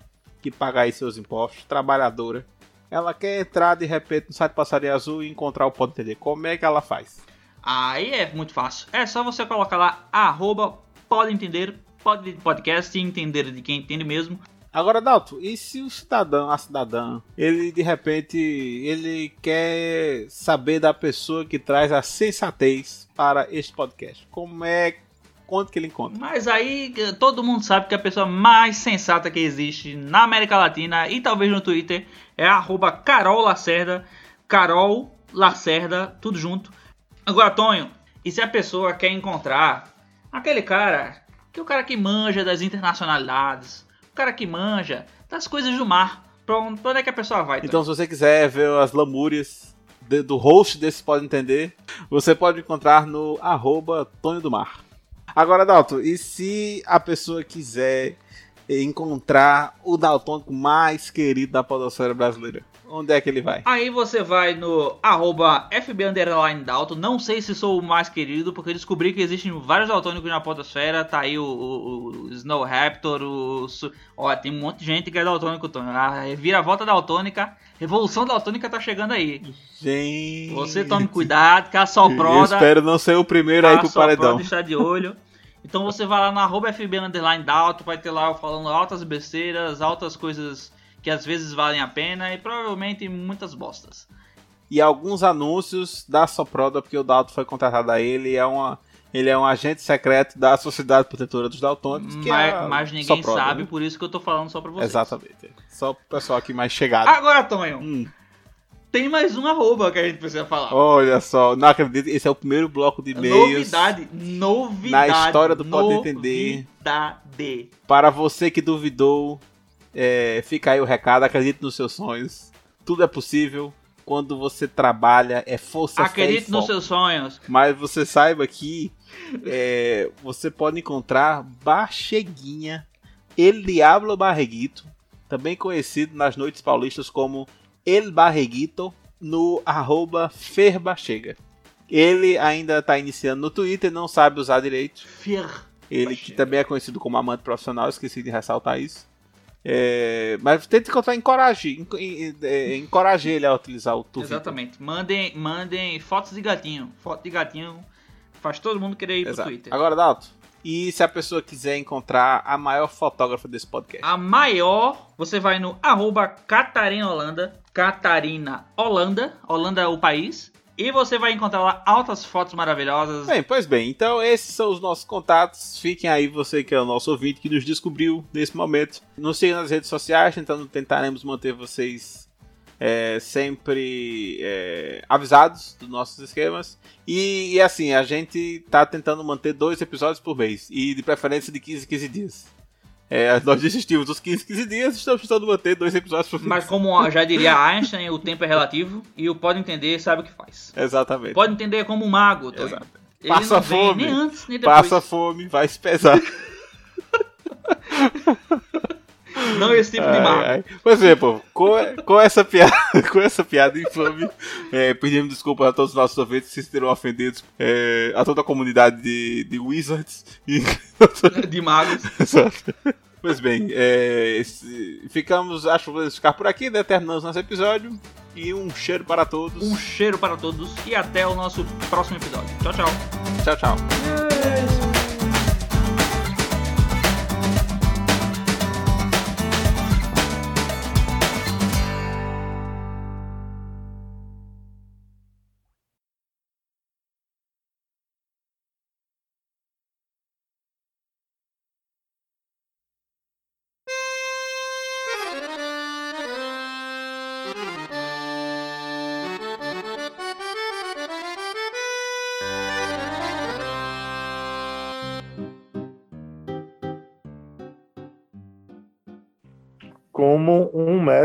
que paga aí seus impostos, trabalhadora, ela quer entrar de repente no site Passaria Azul e encontrar o Pode Entender, como é que ela faz?
Aí é muito fácil. É só você colocar lá, arroba, pode entender, pode podcast entender de quem entende mesmo.
Agora, Dalton, e se o cidadão, a cidadã, ele de repente, ele quer saber da pessoa que traz a sensatez para este podcast? Como é, quanto que ele encontra?
Mas aí eh, todo mundo sabe que a pessoa mais sensata que existe na América Latina e talvez no Twitter é arroba Carol Lacerda. Carol Lacerda, tudo junto. Agora, Tonho, e se a pessoa quer encontrar aquele cara, que é o cara que manja das internacionalidades, o cara que manja das coisas do mar, pra onde, é que a pessoa vai? Tonho?
Então, se você quiser ver as lamúrias do host desse Pode Entender, você pode encontrar no arroba Tonho do Mar. Agora, Dalton, e se a pessoa quiser encontrar o daltônico mais querido da podosfera brasileira? Onde é que ele vai?
Aí você vai no arroba FB Underline Dalton. Não sei se sou o mais querido, porque descobri que existem vários daltônicos na podosfera. Tá aí o, o, o Snow Raptor, o... Ó, tem um monte de gente que é daltônico, Tony. A vira-volta daltônica, revolução daltônica tá chegando aí.
Gente.
Você tome cuidado, que a
Eu
Soproda...
espero não ser o primeiro aí
a
pro paredão.
está de olho. Então você vai lá no arroba FB Underline Dalton, vai ter lá falando altas besteiras, altas coisas que às vezes valem a pena e provavelmente muitas bostas.
E alguns anúncios da Soproda, porque o Dalton foi contratado a ele, é uma, ele é um agente secreto da Sociedade Protetora dos Daltônicos, que
mas,
é
mas ninguém
Soproda,
sabe,
né?
por isso que eu tô falando só pra vocês.
Exatamente. Só o pessoal aqui mais chegado.
Agora, Tonho,
Hum,
tem mais um arroba que a gente precisa falar.
olha só, não acredito, esse é o primeiro bloco de e-mails.
novidade, novidade.
Na história do Pode Entender.
Novidade.
Para você que duvidou, é, fica aí o recado, acredite nos seus sonhos. Tudo é possível. Quando você trabalha, é força
Acredite nos seus sonhos.
Mas você saiba que é, você pode encontrar Bacheguinha, El Diablo Barreguito, também conhecido nas noites paulistas como El Barreguito, no arroba Ferbachega. Ele ainda está iniciando no Twitter, não sabe usar direito.
Fer.
Ele que também é conhecido como amante profissional, esqueci de ressaltar isso. É, mas tenta encontrar encoraje, enco- en- é, encoraje ele a utilizar o Twitter.
Exatamente. Mandem, mandem fotos de gatinho. Foto de gatinho faz todo mundo querer ir pro
Exato.
Twitter.
Agora, Dalton, e se a pessoa quiser encontrar a maior fotógrafa desse podcast?
A maior, você vai no arroba Catarina Holanda. Catarina Holanda. Holanda é o país. E você vai encontrar lá altas fotos maravilhosas.
Bem, pois bem, então esses são os nossos contatos. Fiquem aí, você que é o nosso ouvinte que nos descobriu nesse momento. Nos siga nas redes sociais, então tentaremos manter vocês é, sempre é, avisados dos nossos esquemas. E, e assim, a gente tá tentando manter dois episódios por mês, e de preferência de 15 em 15 dias. É, nós desistimos dos 15 em 15 dias, estamos tentando manter dois episódios por.
Mas como já diria Einstein, o tempo é relativo. E o pode entender sabe o que faz.
Exatamente.
Pode entender como um mago.
Exato.
Ele
Passa fome.
nem antes, nem depois.
Passa fome, vai se pesar.
Não esse tipo de
Ai,
mago.
ai. Pois é, povo, com, com essa piada, com essa piada infame, é, pedimos desculpas a todos os nossos ouvintes que se sentiram ofendidos, é, a toda a comunidade de, de Wizards. E...
De magos.
Exato. Pois bem, é, esse- ficamos, acho que vamos ficar por aqui, né? Terminamos nosso episódio. E um cheiro para todos.
Um cheiro para todos e até o nosso próximo episódio. Tchau, tchau.
Tchau, tchau.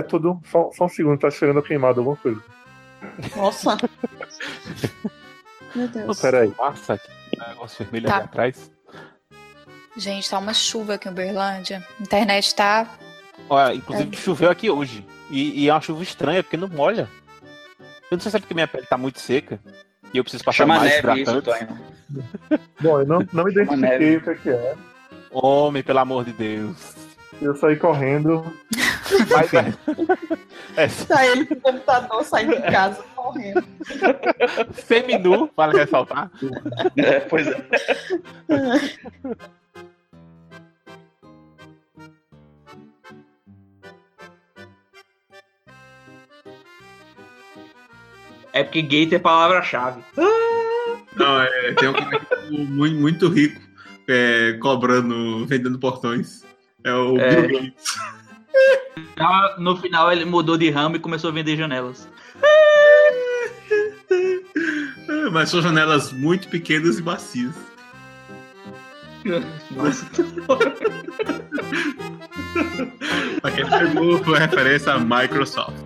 Método. Só, só um segundo, tá cheirando queimado alguma coisa.
Nossa. Meu
Oh,
Deus.
peraí.
Nossa, que negócio vermelho
Tá.
ali atrás.
Gente, tá uma chuva aqui em Uberlândia. A internet tá.
Olha, inclusive choveu aqui hoje. E, e é uma chuva estranha, porque não molha. Eu não sei se é porque minha pele tá muito seca. E eu preciso passar
Chama
mais
neve isso.
Bom, eu não, não me identifiquei o que é que é.
Homem, pelo amor de Deus.
Eu saí correndo.
Mas, é, é
Tá ele com o computador saindo de casa correndo.
seminu, para ressaltar.
É, pois é. É porque gate é palavra-chave.
Não, é, tem um cara muito, muito rico é, cobrando, vendendo portões. É o
É.
Bill Gates.
Ah, No final ele mudou de ramo e começou a vender janelas.
Mas são janelas muito pequenas e macias.
Nossa.
Aquele pegou foi referência a Microsoft.